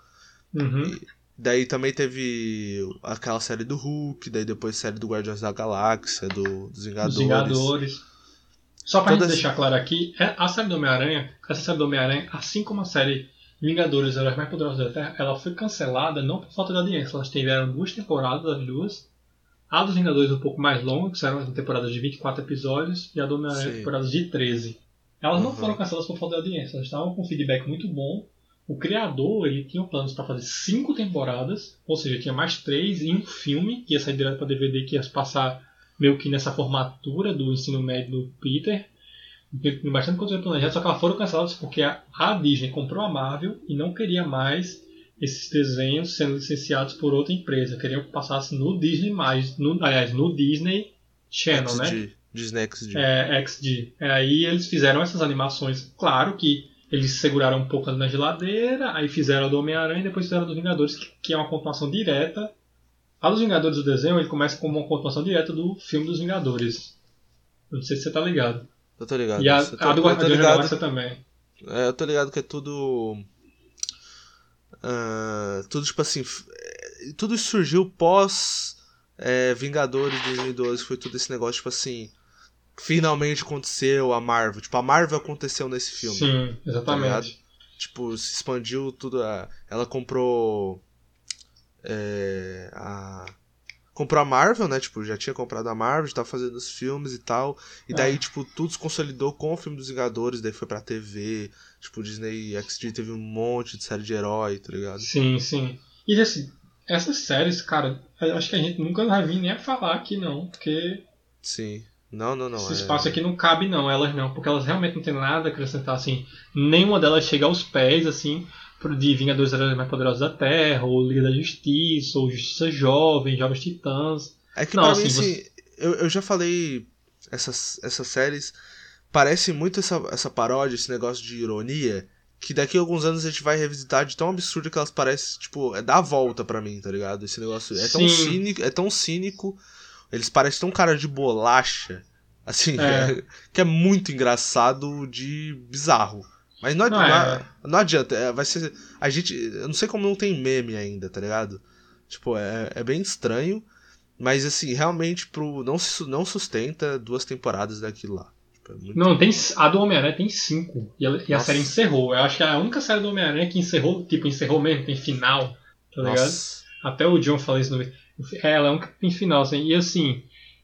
Uhum. E daí também teve aquela série do Hulk, daí depois série do Guardiões da Galáxia, do, dos Vingadores. Vingadores. Só pra Todas- gente deixar claro aqui, é- a série do Homem-Aranha, essa série do Homem-Aranha, assim como a série Vingadores, Heróis Mais Poderosos da Terra, ela foi cancelada não por falta de audiência. Elas tiveram duas temporadas, as duas. A dos Vingadores um pouco mais longa, que será uma temporada de 24 episódios, e a do Homem-Aranha Sim. temporada de 13. Elas não Uhum. foram canceladas por falta de audiência, elas estavam com um feedback muito bom. O criador ele tinha planos para fazer cinco temporadas, ou seja, tinha mais três e um filme que ia sair direto para DVD que ia passar meio que nessa formatura do ensino médio do Peter. Bastante conteúdo planejado, só que elas foram canceladas porque a, a Disney comprou a Marvel e não queria mais esses desenhos sendo licenciados por outra empresa. Queriam que passasse no Disney mais, no, aliás, no Disney Channel, né? Disney XD. é, XD. É, aí eles fizeram essas animações. Claro que eles seguraram um pouco ali na geladeira, aí fizeram a do Homem-Aranha e depois fizeram a dos Vingadores, que, que é uma continuação direta. A dos Vingadores do desenho ele começa como uma continuação direta do filme dos Vingadores. Eu Não sei se você tá ligado. Eu tô ligado. E a, tô, a do Guardiões da Galáxia também. é, eu tô ligado que é tudo. ah, tudo tipo assim. é, Tudo surgiu pós é, Vingadores de 2012. Foi tudo esse negócio, tipo assim. Finalmente aconteceu a Marvel. Tipo, a Marvel aconteceu nesse filme. Sim, exatamente. tipo, se expandiu tudo. A, ela comprou. É, a, comprou a Marvel, né? Tipo, já tinha comprado a Marvel, já tava fazendo os filmes e tal. E daí, É. tipo, tudo se consolidou com o filme dos Vingadores, daí foi pra TV. Tipo, Disney XD teve um monte de série de herói, tá ligado? Sim, sim. E assim, essas séries, cara, acho que a gente nunca vai vir nem a falar aqui não, porque Sim. Não, não, não. Esse é- espaço aqui não cabe não, elas não, porque elas realmente não têm nada a acrescentar, assim. Nenhuma delas chega aos pés, assim, de Vingadores Heróis Mais Poderosos da Terra, ou Liga da Justiça, ou Justiça Jovem, Jovens Titãs. É que Não, pra assim, mim, você- eu, eu já falei, essas, essas séries parece muito essa, essa paródia, esse negócio de ironia, que daqui a alguns anos a gente vai revisitar de tão absurdo que elas parecem, tipo, é dar a volta pra mim, tá ligado? Esse negócio é tão Sim. cínico, é tão cínico, eles parecem tão cara de bolacha, assim, É. que, é, que é muito engraçado de bizarro. Mas não, Não, é- não adianta, é, vai ser. A gente. Eu não sei como não tem meme ainda, tá ligado? Tipo, é, é bem estranho. Mas assim, realmente pro, não, se- não sustenta duas temporadas daquilo lá. Tipo, é Não, tem, a do Homem-Aranha tem cinco, e a, e a série encerrou. Eu acho que é a única série do Homem-Aranha que encerrou, tipo, encerrou mesmo, tem final, tá ligado? Nossa. Até o John falou isso no. É, ela é um tem final, assim. E assim,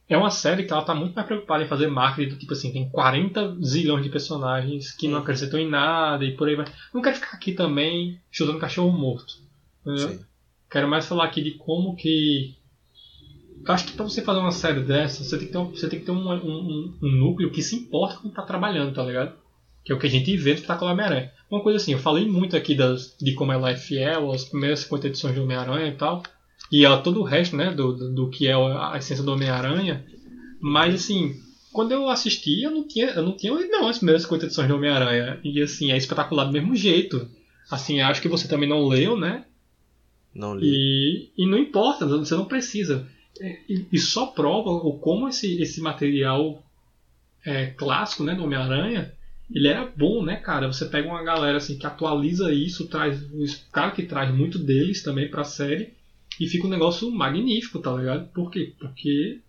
é uma série que ela tá muito mais preocupada em fazer marketing do tipo assim, tem 40 zilhões de personagens que não Uhum. acrescentam em nada e por aí vai. Não quero ficar aqui também chutando cachorro morto. Entendeu? Sim. Quero mais falar aqui de como que. Eu acho que pra você fazer uma série dessa, você tem que ter um, você tem que ter um, um, um núcleo que se importa com quem tá trabalhando, tá ligado? Que é o que a gente vê no Espetacular Homem-Aranha. Uma coisa assim, eu falei muito aqui das, de como ela é fiel às primeiras 50 edições do Homem-Aranha e tal. E a todo o resto, né, do, do, do que é a essência do Homem-Aranha. Mas assim, quando eu assisti, eu não tinha, eu não tinha não as primeiras 50 edições do Homem-Aranha. E assim, é espetacular do mesmo jeito. Assim, acho que você também não leu, né? Não li. E, e não importa, você não precisa. E, e só prova o como esse, esse material é, clássico né, do Homem-Aranha ele era bom, né, cara? Você pega uma galera assim que atualiza isso, traz os cara que traz muito deles também pra série e fica um negócio magnífico, tá ligado? Por quê? Porque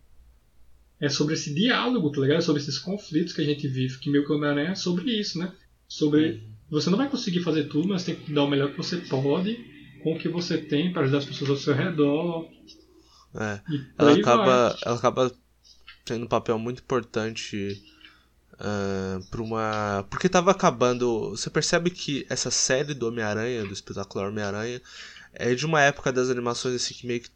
é sobre esse diálogo, tá ligado? É sobre esses conflitos que a gente vive, que meio que o Homem-Aranha é sobre isso, né? Sobre você não vai conseguir fazer tudo, mas tem que dar o melhor que você pode com o que você tem para ajudar as pessoas ao seu redor. É. Ela acaba, vai. ela acaba tendo um papel muito importante ah, pra uma. Porque tava acabando. Você percebe que essa série do Homem-Aranha, do espetacular Homem-Aranha, é de uma época das animações assim que meio que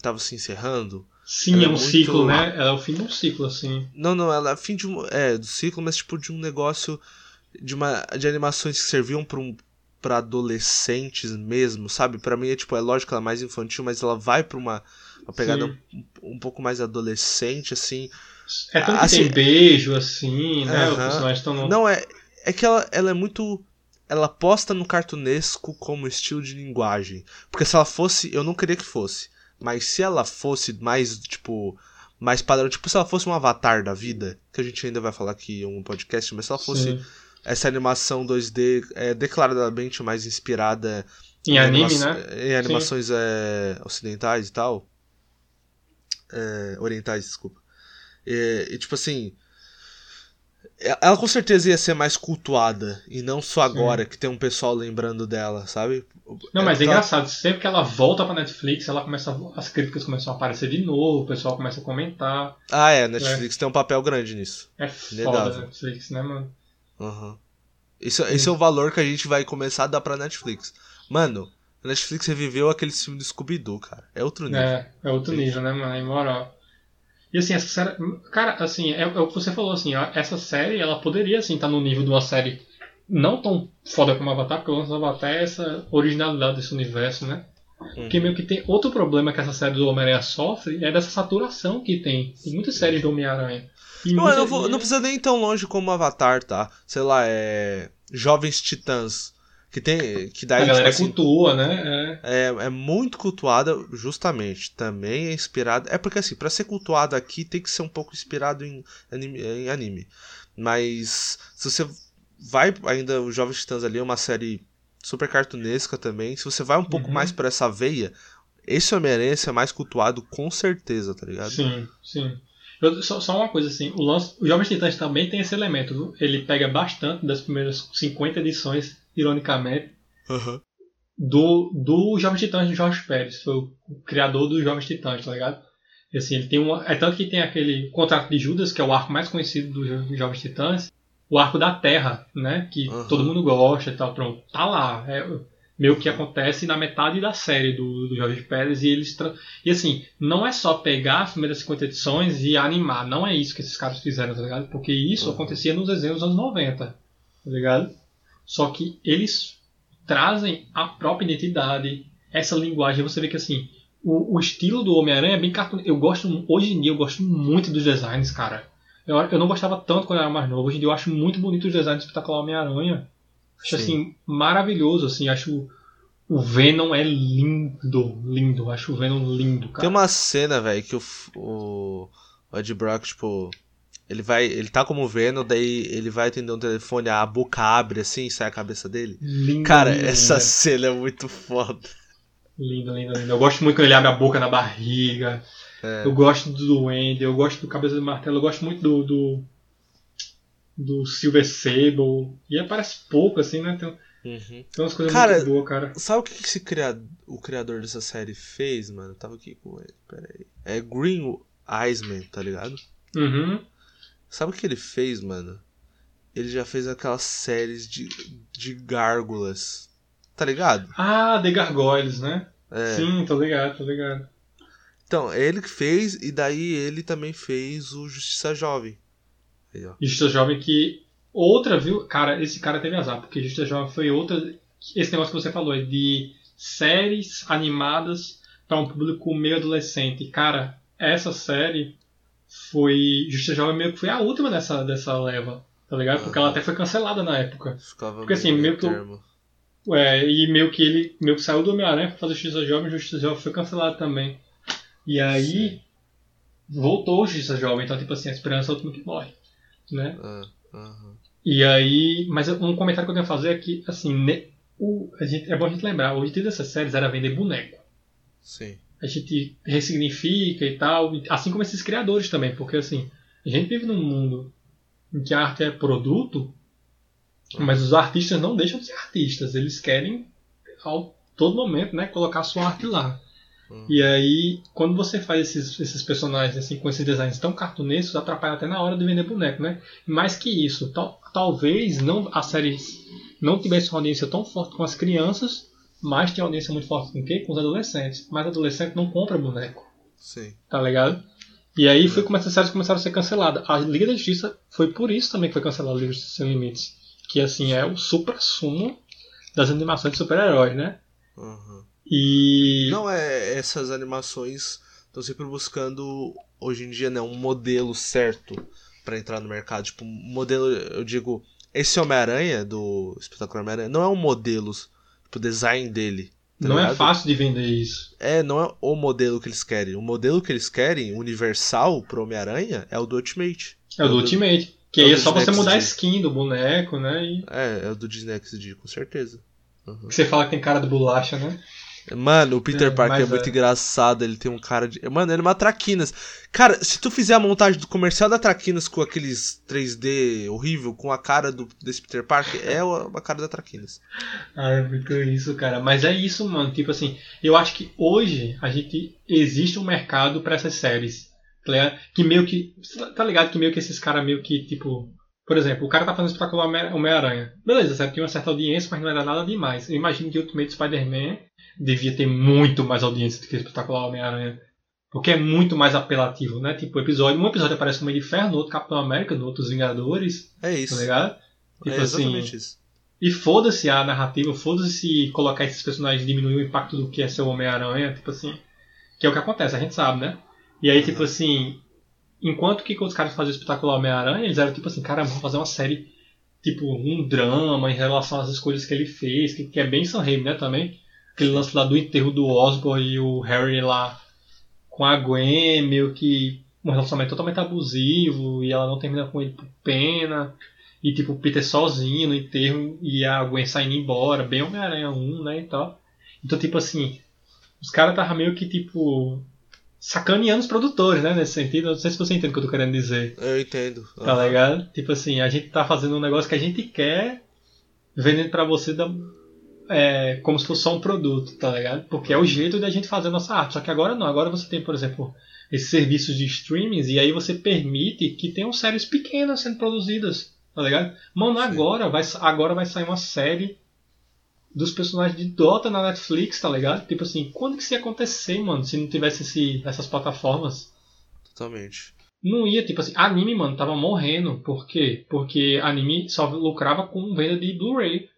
tava se encerrando. Sim, ela é um muito- ciclo, né? Ela é o fim de um ciclo, assim. Não, não, ela é fim de um. É, do ciclo, mas tipo de um negócio. De uma. De animações que serviam pra um. Pra adolescentes mesmo, sabe? Pra mim é tipo, é lógico que ela é mais infantil, mas ela vai pra uma, uma pegada um, um pouco mais adolescente, assim. É tanto Assim- que tem beijo, assim, né? Personagens estão no. Não, é, é que ela, ela é muito. Ela posta no cartunesco como estilo de linguagem. Porque se ela fosse, eu não queria que fosse. Mas se ela fosse mais, tipo, mais padrão, tipo, se ela fosse um avatar da vida, que a gente ainda vai falar aqui em um podcast, mas se ela fosse Sim. essa animação 2D é declaradamente mais inspirada Em anime, anima- né? Em animações é, ocidentais e tal. É, orientais, desculpa. E, e, tipo assim. Ela com certeza ia ser mais cultuada. E não só agora que tem um pessoal lembrando dela, sabe? Não, mas é Ela- engraçado, sempre que ela volta pra Netflix, ela começa as críticas começam a aparecer de novo, o pessoal começa a comentar. Ah, é, a Netflix tem um papel grande nisso. É foda a Netflix, né, mano? Aham. Esse, esse é o valor que a gente vai começar a dar pra Netflix. Mano, a Netflix reviveu aquele filme do Scooby-Doo, cara. É outro nível. É, é outro Sim. nível, né, mano? Em moral. E assim, essa série. Cara, assim, é, é o que você falou, assim, ó, essa série, ela poderia, assim, estar no nível de uma série não tão foda como Avatar, porque o lance do Avatar é essa originalidade desse universo, né? Porque meio que tem outro problema que essa série do Homem-Aranha sofre é dessa saturação que tem. Tem muitas séries do Homem-Aranha. Não, não, vou- não precisa nem tão longe como Avatar, tá? Sei lá, é. Jovens Titãs. Que tem. Que daí, a galera tipo assim, cultua, né? É. é, é muito cultuada, justamente. Também é inspirada. É porque assim, pra ser cultuada aqui tem que ser um pouco inspirado em anime. Em anime. Mas se você vai ainda. O Jovens Titãs ali é uma série super cartunesca também. Se você vai um pouco Uhum. mais pra essa veia, esse Homem-Aranha é mais cultuado com certeza, tá ligado? Sim, sim. Eu- só, só uma coisa assim, o, lance, o Jovens Titãs também tem esse elemento, viu? Ele pega bastante das primeiras 50 edições, ironicamente, Aham. do, do Jovens Titãs de Jorge Pérez, foi o, criador dos Jovens Titãs, tá ligado? E assim, ele tem uma, é tanto que tem aquele contrato de Judas, que é o arco mais conhecido dos Jo- Jovens Titãs, o arco da Terra, né? Que Aham. todo mundo gosta e tal, pronto, tá lá. É meio que acontece na metade da série do, do Jorge Pérez e eles e assim, não é só pegar as primeiras 50 edições e animar, não é isso que esses caras fizeram, tá ligado? Porque isso Uhum. acontecia nos desenhos dos anos 90, tá ligado? Só que eles trazem a própria identidade, essa linguagem, você vê que assim, o, o estilo do Homem-Aranha é bem cartoon. Eu gosto, hoje em dia, eu gosto muito dos designs, cara. Eu, eu não gostava tanto quando eu era mais novo. Hoje em dia eu acho muito bonito os designs do espetacular Homem-Aranha. Acho Sim. assim, maravilhoso, assim, acho o Venom é lindo, lindo, acho o Venom lindo, cara. Tem uma cena, velho, que o, o, o Ed Brock, tipo, ele vai. Ele tá como Venom, daí ele vai atender um telefone, a boca abre assim sai a cabeça dele. Lindo, Cara, lindo, essa lindo. cena é muito foda. Lindo, lindo, lindo. Eu gosto muito quando ele abre a boca na barriga. É. Eu gosto do Duende, eu gosto do Cabeça de Martelo, eu gosto muito do. do, do Silver Sable. E aparece pouco, assim, né? Tem, Uhum. tem umas coisas Cara, muito boas, cara. Sabe o que esse criado, o criador dessa série fez, mano? Eu tava aqui com ele, pera aí. É Green Eisman, tá ligado? Uhum. Sabe o que ele fez, mano? Ele já fez aquelas séries de, de gárgulas. Tá ligado? Ah, The Gargoyles, né? É. Sim, tô ligado, tô ligado. Então, ele que fez, e daí ele também fez o Justiça Jovem. Aí. Justiça Jovem que. Outra, viu? Cara, esse cara teve azar, porque Justiça Jovem foi outra. Esse negócio que você falou, é de séries animadas para um público meio adolescente. Cara, essa série foi. Justiça Jovem meio que foi a última dessa, dessa leva, tá ligado? Porque ela até foi cancelada na época. Ficava Porque, assim, meio que eu- termo. É, e meio que ele meio que saiu do Homem-Aranha pra fazer Justiça Jovem, Justiça Jovem foi cancelado também. E aí voltou o Justiça Jovem, então tipo assim, a esperança é o último que morre, né? Aham. E aí, mas um comentário que eu tenho a fazer é que assim, ne- o, a gente, é bom a gente lembrar, o objetivo dessas séries era vender boneco. Sim. A gente ressignifica e tal, assim como esses criadores também, porque assim, a gente vive num mundo em que a arte é produto, mas os artistas não deixam de ser artistas, eles querem ao todo momento, né, colocar a sua arte lá. Uhum. E aí, quando você faz esses, esses personagens assim com esses designs tão cartunescos, atrapalha até na hora de vender boneco, né? Mais que isso, tal, talvez não a série não tivesse uma audiência tão forte com as crianças, mas tem audiência muito forte com quem? Com os adolescentes. Mas adolescente não compra boneco Sim. tá ligado? E aí foi como essas séries começaram a ser canceladas. A Liga da Justiça foi por isso também que foi cancelada a Liga da Justiça Sem Limites. Que assim é o supra-sumo das animações de super-heróis, né? Uhum. E. Não, é. Essas animações estão sempre buscando, hoje em dia, né, um modelo certo pra entrar no mercado. Tipo, um modelo, eu digo, esse Homem-Aranha do Espetacular Homem-Aranha não é um modelo, tipo, design dele. tá não é ligado? fácil de vender isso. É, não é o modelo que eles querem. O modelo que eles querem, universal pro Homem-Aranha, é o do Ultimate. É o do do- Ultimate. Que é aí é só você mudar a skin do boneco, né? E É, é o do Disney XD, com certeza. Uhum. que você fala que tem cara de bolacha, né? Mano, o Peter É, Parker é muito é. engraçado, ele tem um cara de. Mano, ele é uma Traquinas. Cara, se tu fizer a montagem do comercial da Traquinas com aqueles 3D horrível, com a cara do, desse Peter Parker, é uma cara da Traquinas. Ah, é muito isso, cara. Mas é isso, mano. Tipo assim, eu acho que hoje a gente existe um mercado pra essas séries. Tá? Que meio que. Tá ligado que meio que esses caras meio que, tipo. Por exemplo, o cara tá fazendo espetacular Homem- Homem-Aranha. Beleza, certo? Tinha uma certa audiência, mas não era nada demais. Eu imagino que Ultimate Spider-Man devia ter muito mais audiência do que espetacular Homem-Aranha. Porque é muito mais apelativo, né? Tipo, episódio, um episódio aparece o Homem de Ferro, no outro Capitão América, no outro os Vingadores, É tá isso. ligado? Tipo é assim, exatamente isso. e foda-se a narrativa, foda-se se colocar esses personagens diminuir o impacto do que é ser o Homem-Aranha, tipo assim. Que é o que acontece, a gente sabe, né? E aí, tipo assim, enquanto que os caras faziam o espetacular Homem-Aranha, eles eram tipo assim, cara, vamos fazer uma série, tipo, um drama em relação às escolhas que ele fez, que, que é bem Sam Raimi, né, também. Aquele lance lá do enterro do Osborn e o Harry lá com a Gwen, meio que um relacionamento totalmente abusivo, e ela não termina com ele por pena. E tipo, o Peter sozinho no enterro e a Gwen saindo embora, bem Homem-Aranha 1, né, e tal. Então, tipo assim, os caras estavam meio que, tipo, sacaneando os produtores, né, nesse sentido. Não sei se você entende o que eu tô querendo dizer, Eu entendo. tá Aham. ligado? Tipo assim, a gente tá fazendo um negócio que a gente quer, vendendo pra você da, é, como se fosse só um produto, tá ligado? Porque é o jeito da gente fazer a nossa arte. Só que agora não, agora você tem, por exemplo, esses serviços de streamings e aí você permite que tenham séries pequenas sendo produzidas, tá ligado? Mano, Sim. agora vai, agora vai sair uma série dos personagens de Dota na Netflix, tá ligado? Tipo assim, quando que isso ia acontecer, mano, se não tivesse esse, essas plataformas? Totalmente. Não ia, tipo assim, anime, mano, tava morrendo. Por quê? Porque anime só lucrava com venda de Blu-ray.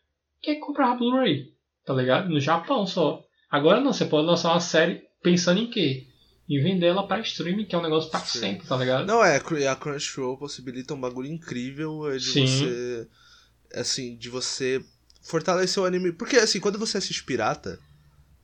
Quem comprava Blu-ray? Tá ligado? No Japão só. Agora não, você pode lançar uma série pensando em quê? Em vender ela pra streaming, que é um negócio pra Sim. sempre, tá ligado? Não, é, a Crunchyroll possibilita um bagulho incrível é, de Sim. você. Assim, de você fortalecer o anime. Porque, assim, quando você assiste pirata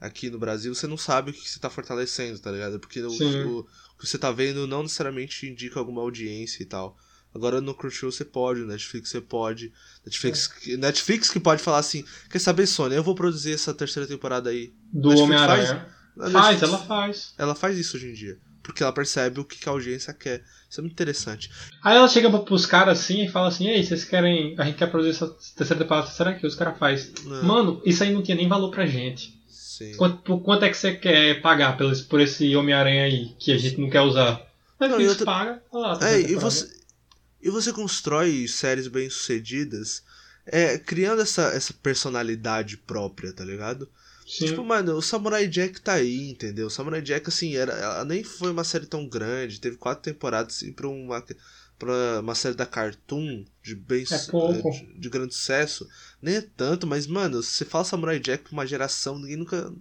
aqui no Brasil, você não sabe o que você tá fortalecendo, tá ligado? Porque o, o, o que você tá vendo não necessariamente indica alguma audiência e tal. Agora no Crunchyroll você pode, no Netflix você pode. Netflix, É. que- Netflix que pode falar assim: quer saber, Sony? Eu vou produzir essa terceira temporada aí. Do Homem-Aranha. Faz, Netflix- ela faz. ela faz isso hoje em dia. Porque ela percebe o que a audiência quer. Isso é muito interessante. Aí ela chega pros caras assim e fala assim, ei, vocês querem. A gente quer produzir essa terceira temporada, será que os caras faz? Não. Mano, isso aí não tinha nem valor pra gente. Sim. Quanto, quanto é que você quer pagar por esse, Homem-Aranha aí que a gente não quer usar? Não, Netflix e outra- paga. olha lá, É, terceira e você, e você constrói séries bem sucedidas é, criando essa, essa personalidade própria, tá ligado? Sim. Tipo, mano, o Samurai Jack tá aí, entendeu? O Samurai Jack, assim, era, ela nem foi uma série tão grande, teve quatro temporadas e pra uma, pra uma série da Cartoon de bem É de, de grande sucesso, nem é tanto, mas, mano, se você fala Samurai Jack pra uma geração, ninguém nunca,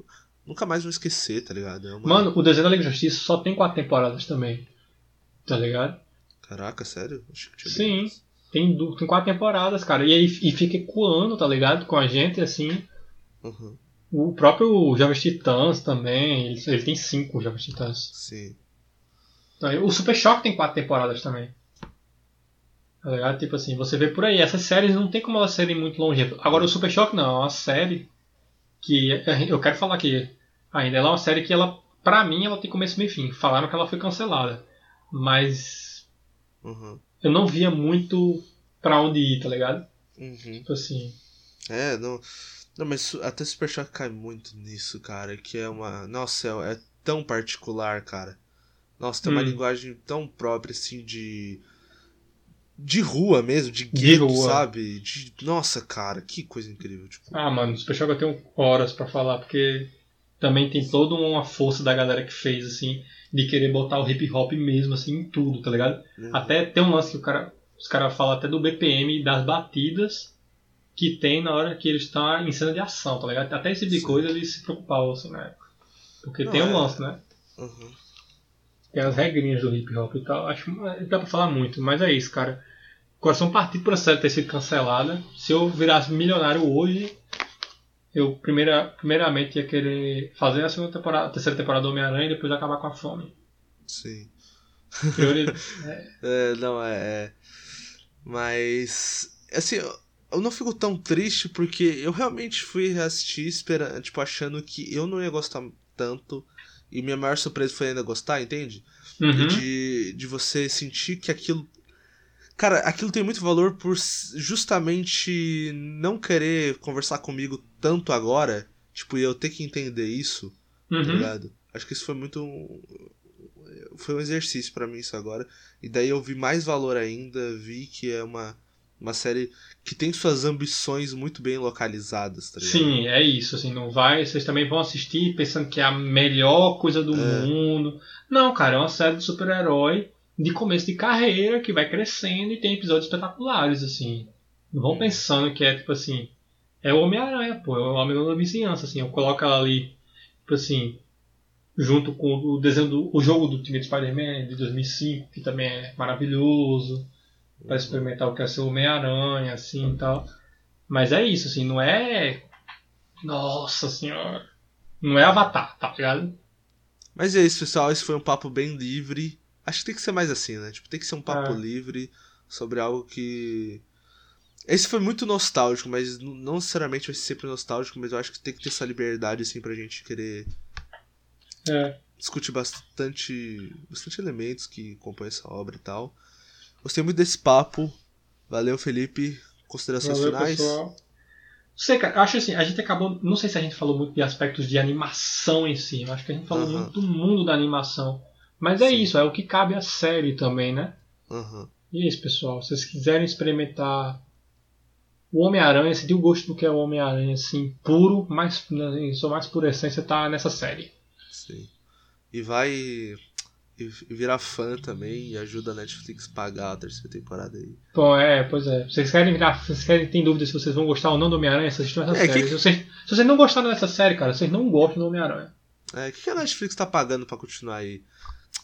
nunca mais vai esquecer, tá ligado? É uma- Mano, o desenho da Liga da Justiça só tem quatro temporadas também. Tá ligado? Caraca, sério? Sim. bem. Tem, du- tem quatro temporadas, cara. E aí e fica ecoando, tá ligado? Com a gente, assim. Uhum, O próprio Jovens Titãs também. Ele, ele tem cinco Jovens Titãs. sim. Então, o Super Choque tem quatro temporadas também. Tá ligado? Tipo assim, você vê por aí. Essas séries não tem como elas serem muito longevas. Agora, o Super Choque não. É uma série que eu quero falar aqui ainda. Ela é uma série que ela, pra mim, ela tem começo, meio e fim. Falaram que ela foi cancelada. Mas Uhum. eu não via muito pra onde ir, tá ligado? Uhum. Tipo assim. É, não. Não, mas até Super Choque cai muito nisso, cara. Que é uma. Nossa, é, é tão particular, cara. Nossa, tem uma Hum. linguagem tão própria, assim, de. De rua mesmo, de gueto, sabe? De... Nossa, cara, que coisa incrível. Tipo, Ah, mano, Super Choque eu tenho horas pra falar, porque também tem toda uma força da galera que fez, assim, de querer botar o hip hop mesmo, assim, em tudo, tá ligado? uhum. Até tem um lance que o cara, os caras falam até do BPM das batidas que tem na hora que eles estão em cena de ação, tá ligado? Até esse tipo de coisa eles se preocupavam, assim, na época. Porque Não, tem um é- lance, né? Uhum. Tem as regrinhas do hip hop e tal. Acho que dá pra falar muito, mas é isso, cara. coração partido por essa série ter sido cancelada. Se eu virasse milionário hoje, eu primeira, primeiramente ia querer fazer a segunda temporada, a terceira temporada do Homem-Aranha e depois acabar com a fome. Sim. Prioridade. É, não, é, é. Mas. Assim, eu, eu não fico tão triste porque eu realmente fui reassistir esperando, tipo, achando que eu não ia gostar tanto. E minha maior surpresa foi ainda gostar, entende? Uhum. De, de você sentir que aquilo. Cara, aquilo tem muito valor por justamente não querer conversar comigo tanto agora. Tipo, eu ter que entender isso, tá Uhum. ligado? Acho que isso foi muito. Foi um exercício pra mim isso agora. E daí eu vi mais valor ainda, vi que é uma, uma série que tem suas ambições muito bem localizadas, tá ligado? Sim, é isso, assim, não vai, vocês também vão assistir pensando que é a melhor coisa do É. mundo. Não, cara, é uma série de super-herói de começo de carreira que vai crescendo e tem episódios espetaculares, assim. Não vão Hum. pensando que é tipo assim, é o Homem-Aranha, pô, é o Homem da Vizinhança, assim, eu coloco ela ali, tipo assim, junto com o desenho do o jogo do Ultimate Spider-Man de 2005, que também é maravilhoso para experimentar o que é ser o Homem-Aranha, assim e tal. Mas é isso, assim, não é. Nossa senhora. Não é Avatar, tá ligado? Mas é isso, pessoal. Esse foi um papo bem livre. Acho que tem que ser mais assim, né? Tipo, tem que ser um papo É. livre sobre algo que. Esse foi muito nostálgico, mas não necessariamente vai ser sempre nostálgico, mas eu acho que tem que ter essa liberdade, assim, pra gente querer É. discutir bastante, bastante elementos que compõem essa obra e tal. Gostei muito desse papo. Valeu, Felipe. Considerações Valeu, finais? pessoal. Não sei, cara, acho assim, a gente acabou. Não sei se a gente falou muito de aspectos de animação em si. Eu acho que a gente falou muito do mundo da animação. Mas é Sim. isso, é o que cabe à série também, né? Aham. E é isso, pessoal. Se vocês quiserem experimentar o Homem-Aranha, sentir o gosto do que é o Homem-Aranha, assim, puro, mais, em sua mais pura essência, tá nessa série. Sim. E vai. E virar fã também e ajuda a Netflix a pagar a terceira temporada aí. Bom, é, pois é. Vocês querem virar. Vocês querem, tem dúvida se vocês vão gostar ou não do Homem-Aranha, assistam essa É, série. que- Se, vocês, se vocês não gostaram dessa série, cara, vocês não gostam do Homem-Aranha. É, o que, que a Netflix tá pagando pra continuar aí?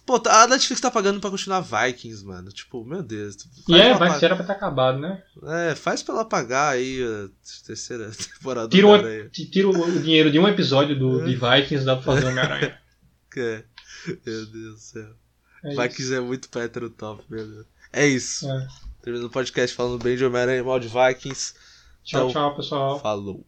Pô, tá- a Netflix tá pagando pra continuar Vikings, mano. Tipo, meu Deus. E é, vai era pra ter acabado, né? É, faz pra ela pagar aí a terceira temporada Tira Aranha. tira o, dinheiro de um episódio do, de Vikings dá pra fazer Homem-Aranha. É. Meu Deus do céu. É Vikings isso. é muito hétero top, meu Deus. É isso. É. Terminando o podcast falando bem de Homem-Aranha e mal de Vikings. Tchau, Então, tchau, pessoal. Falou.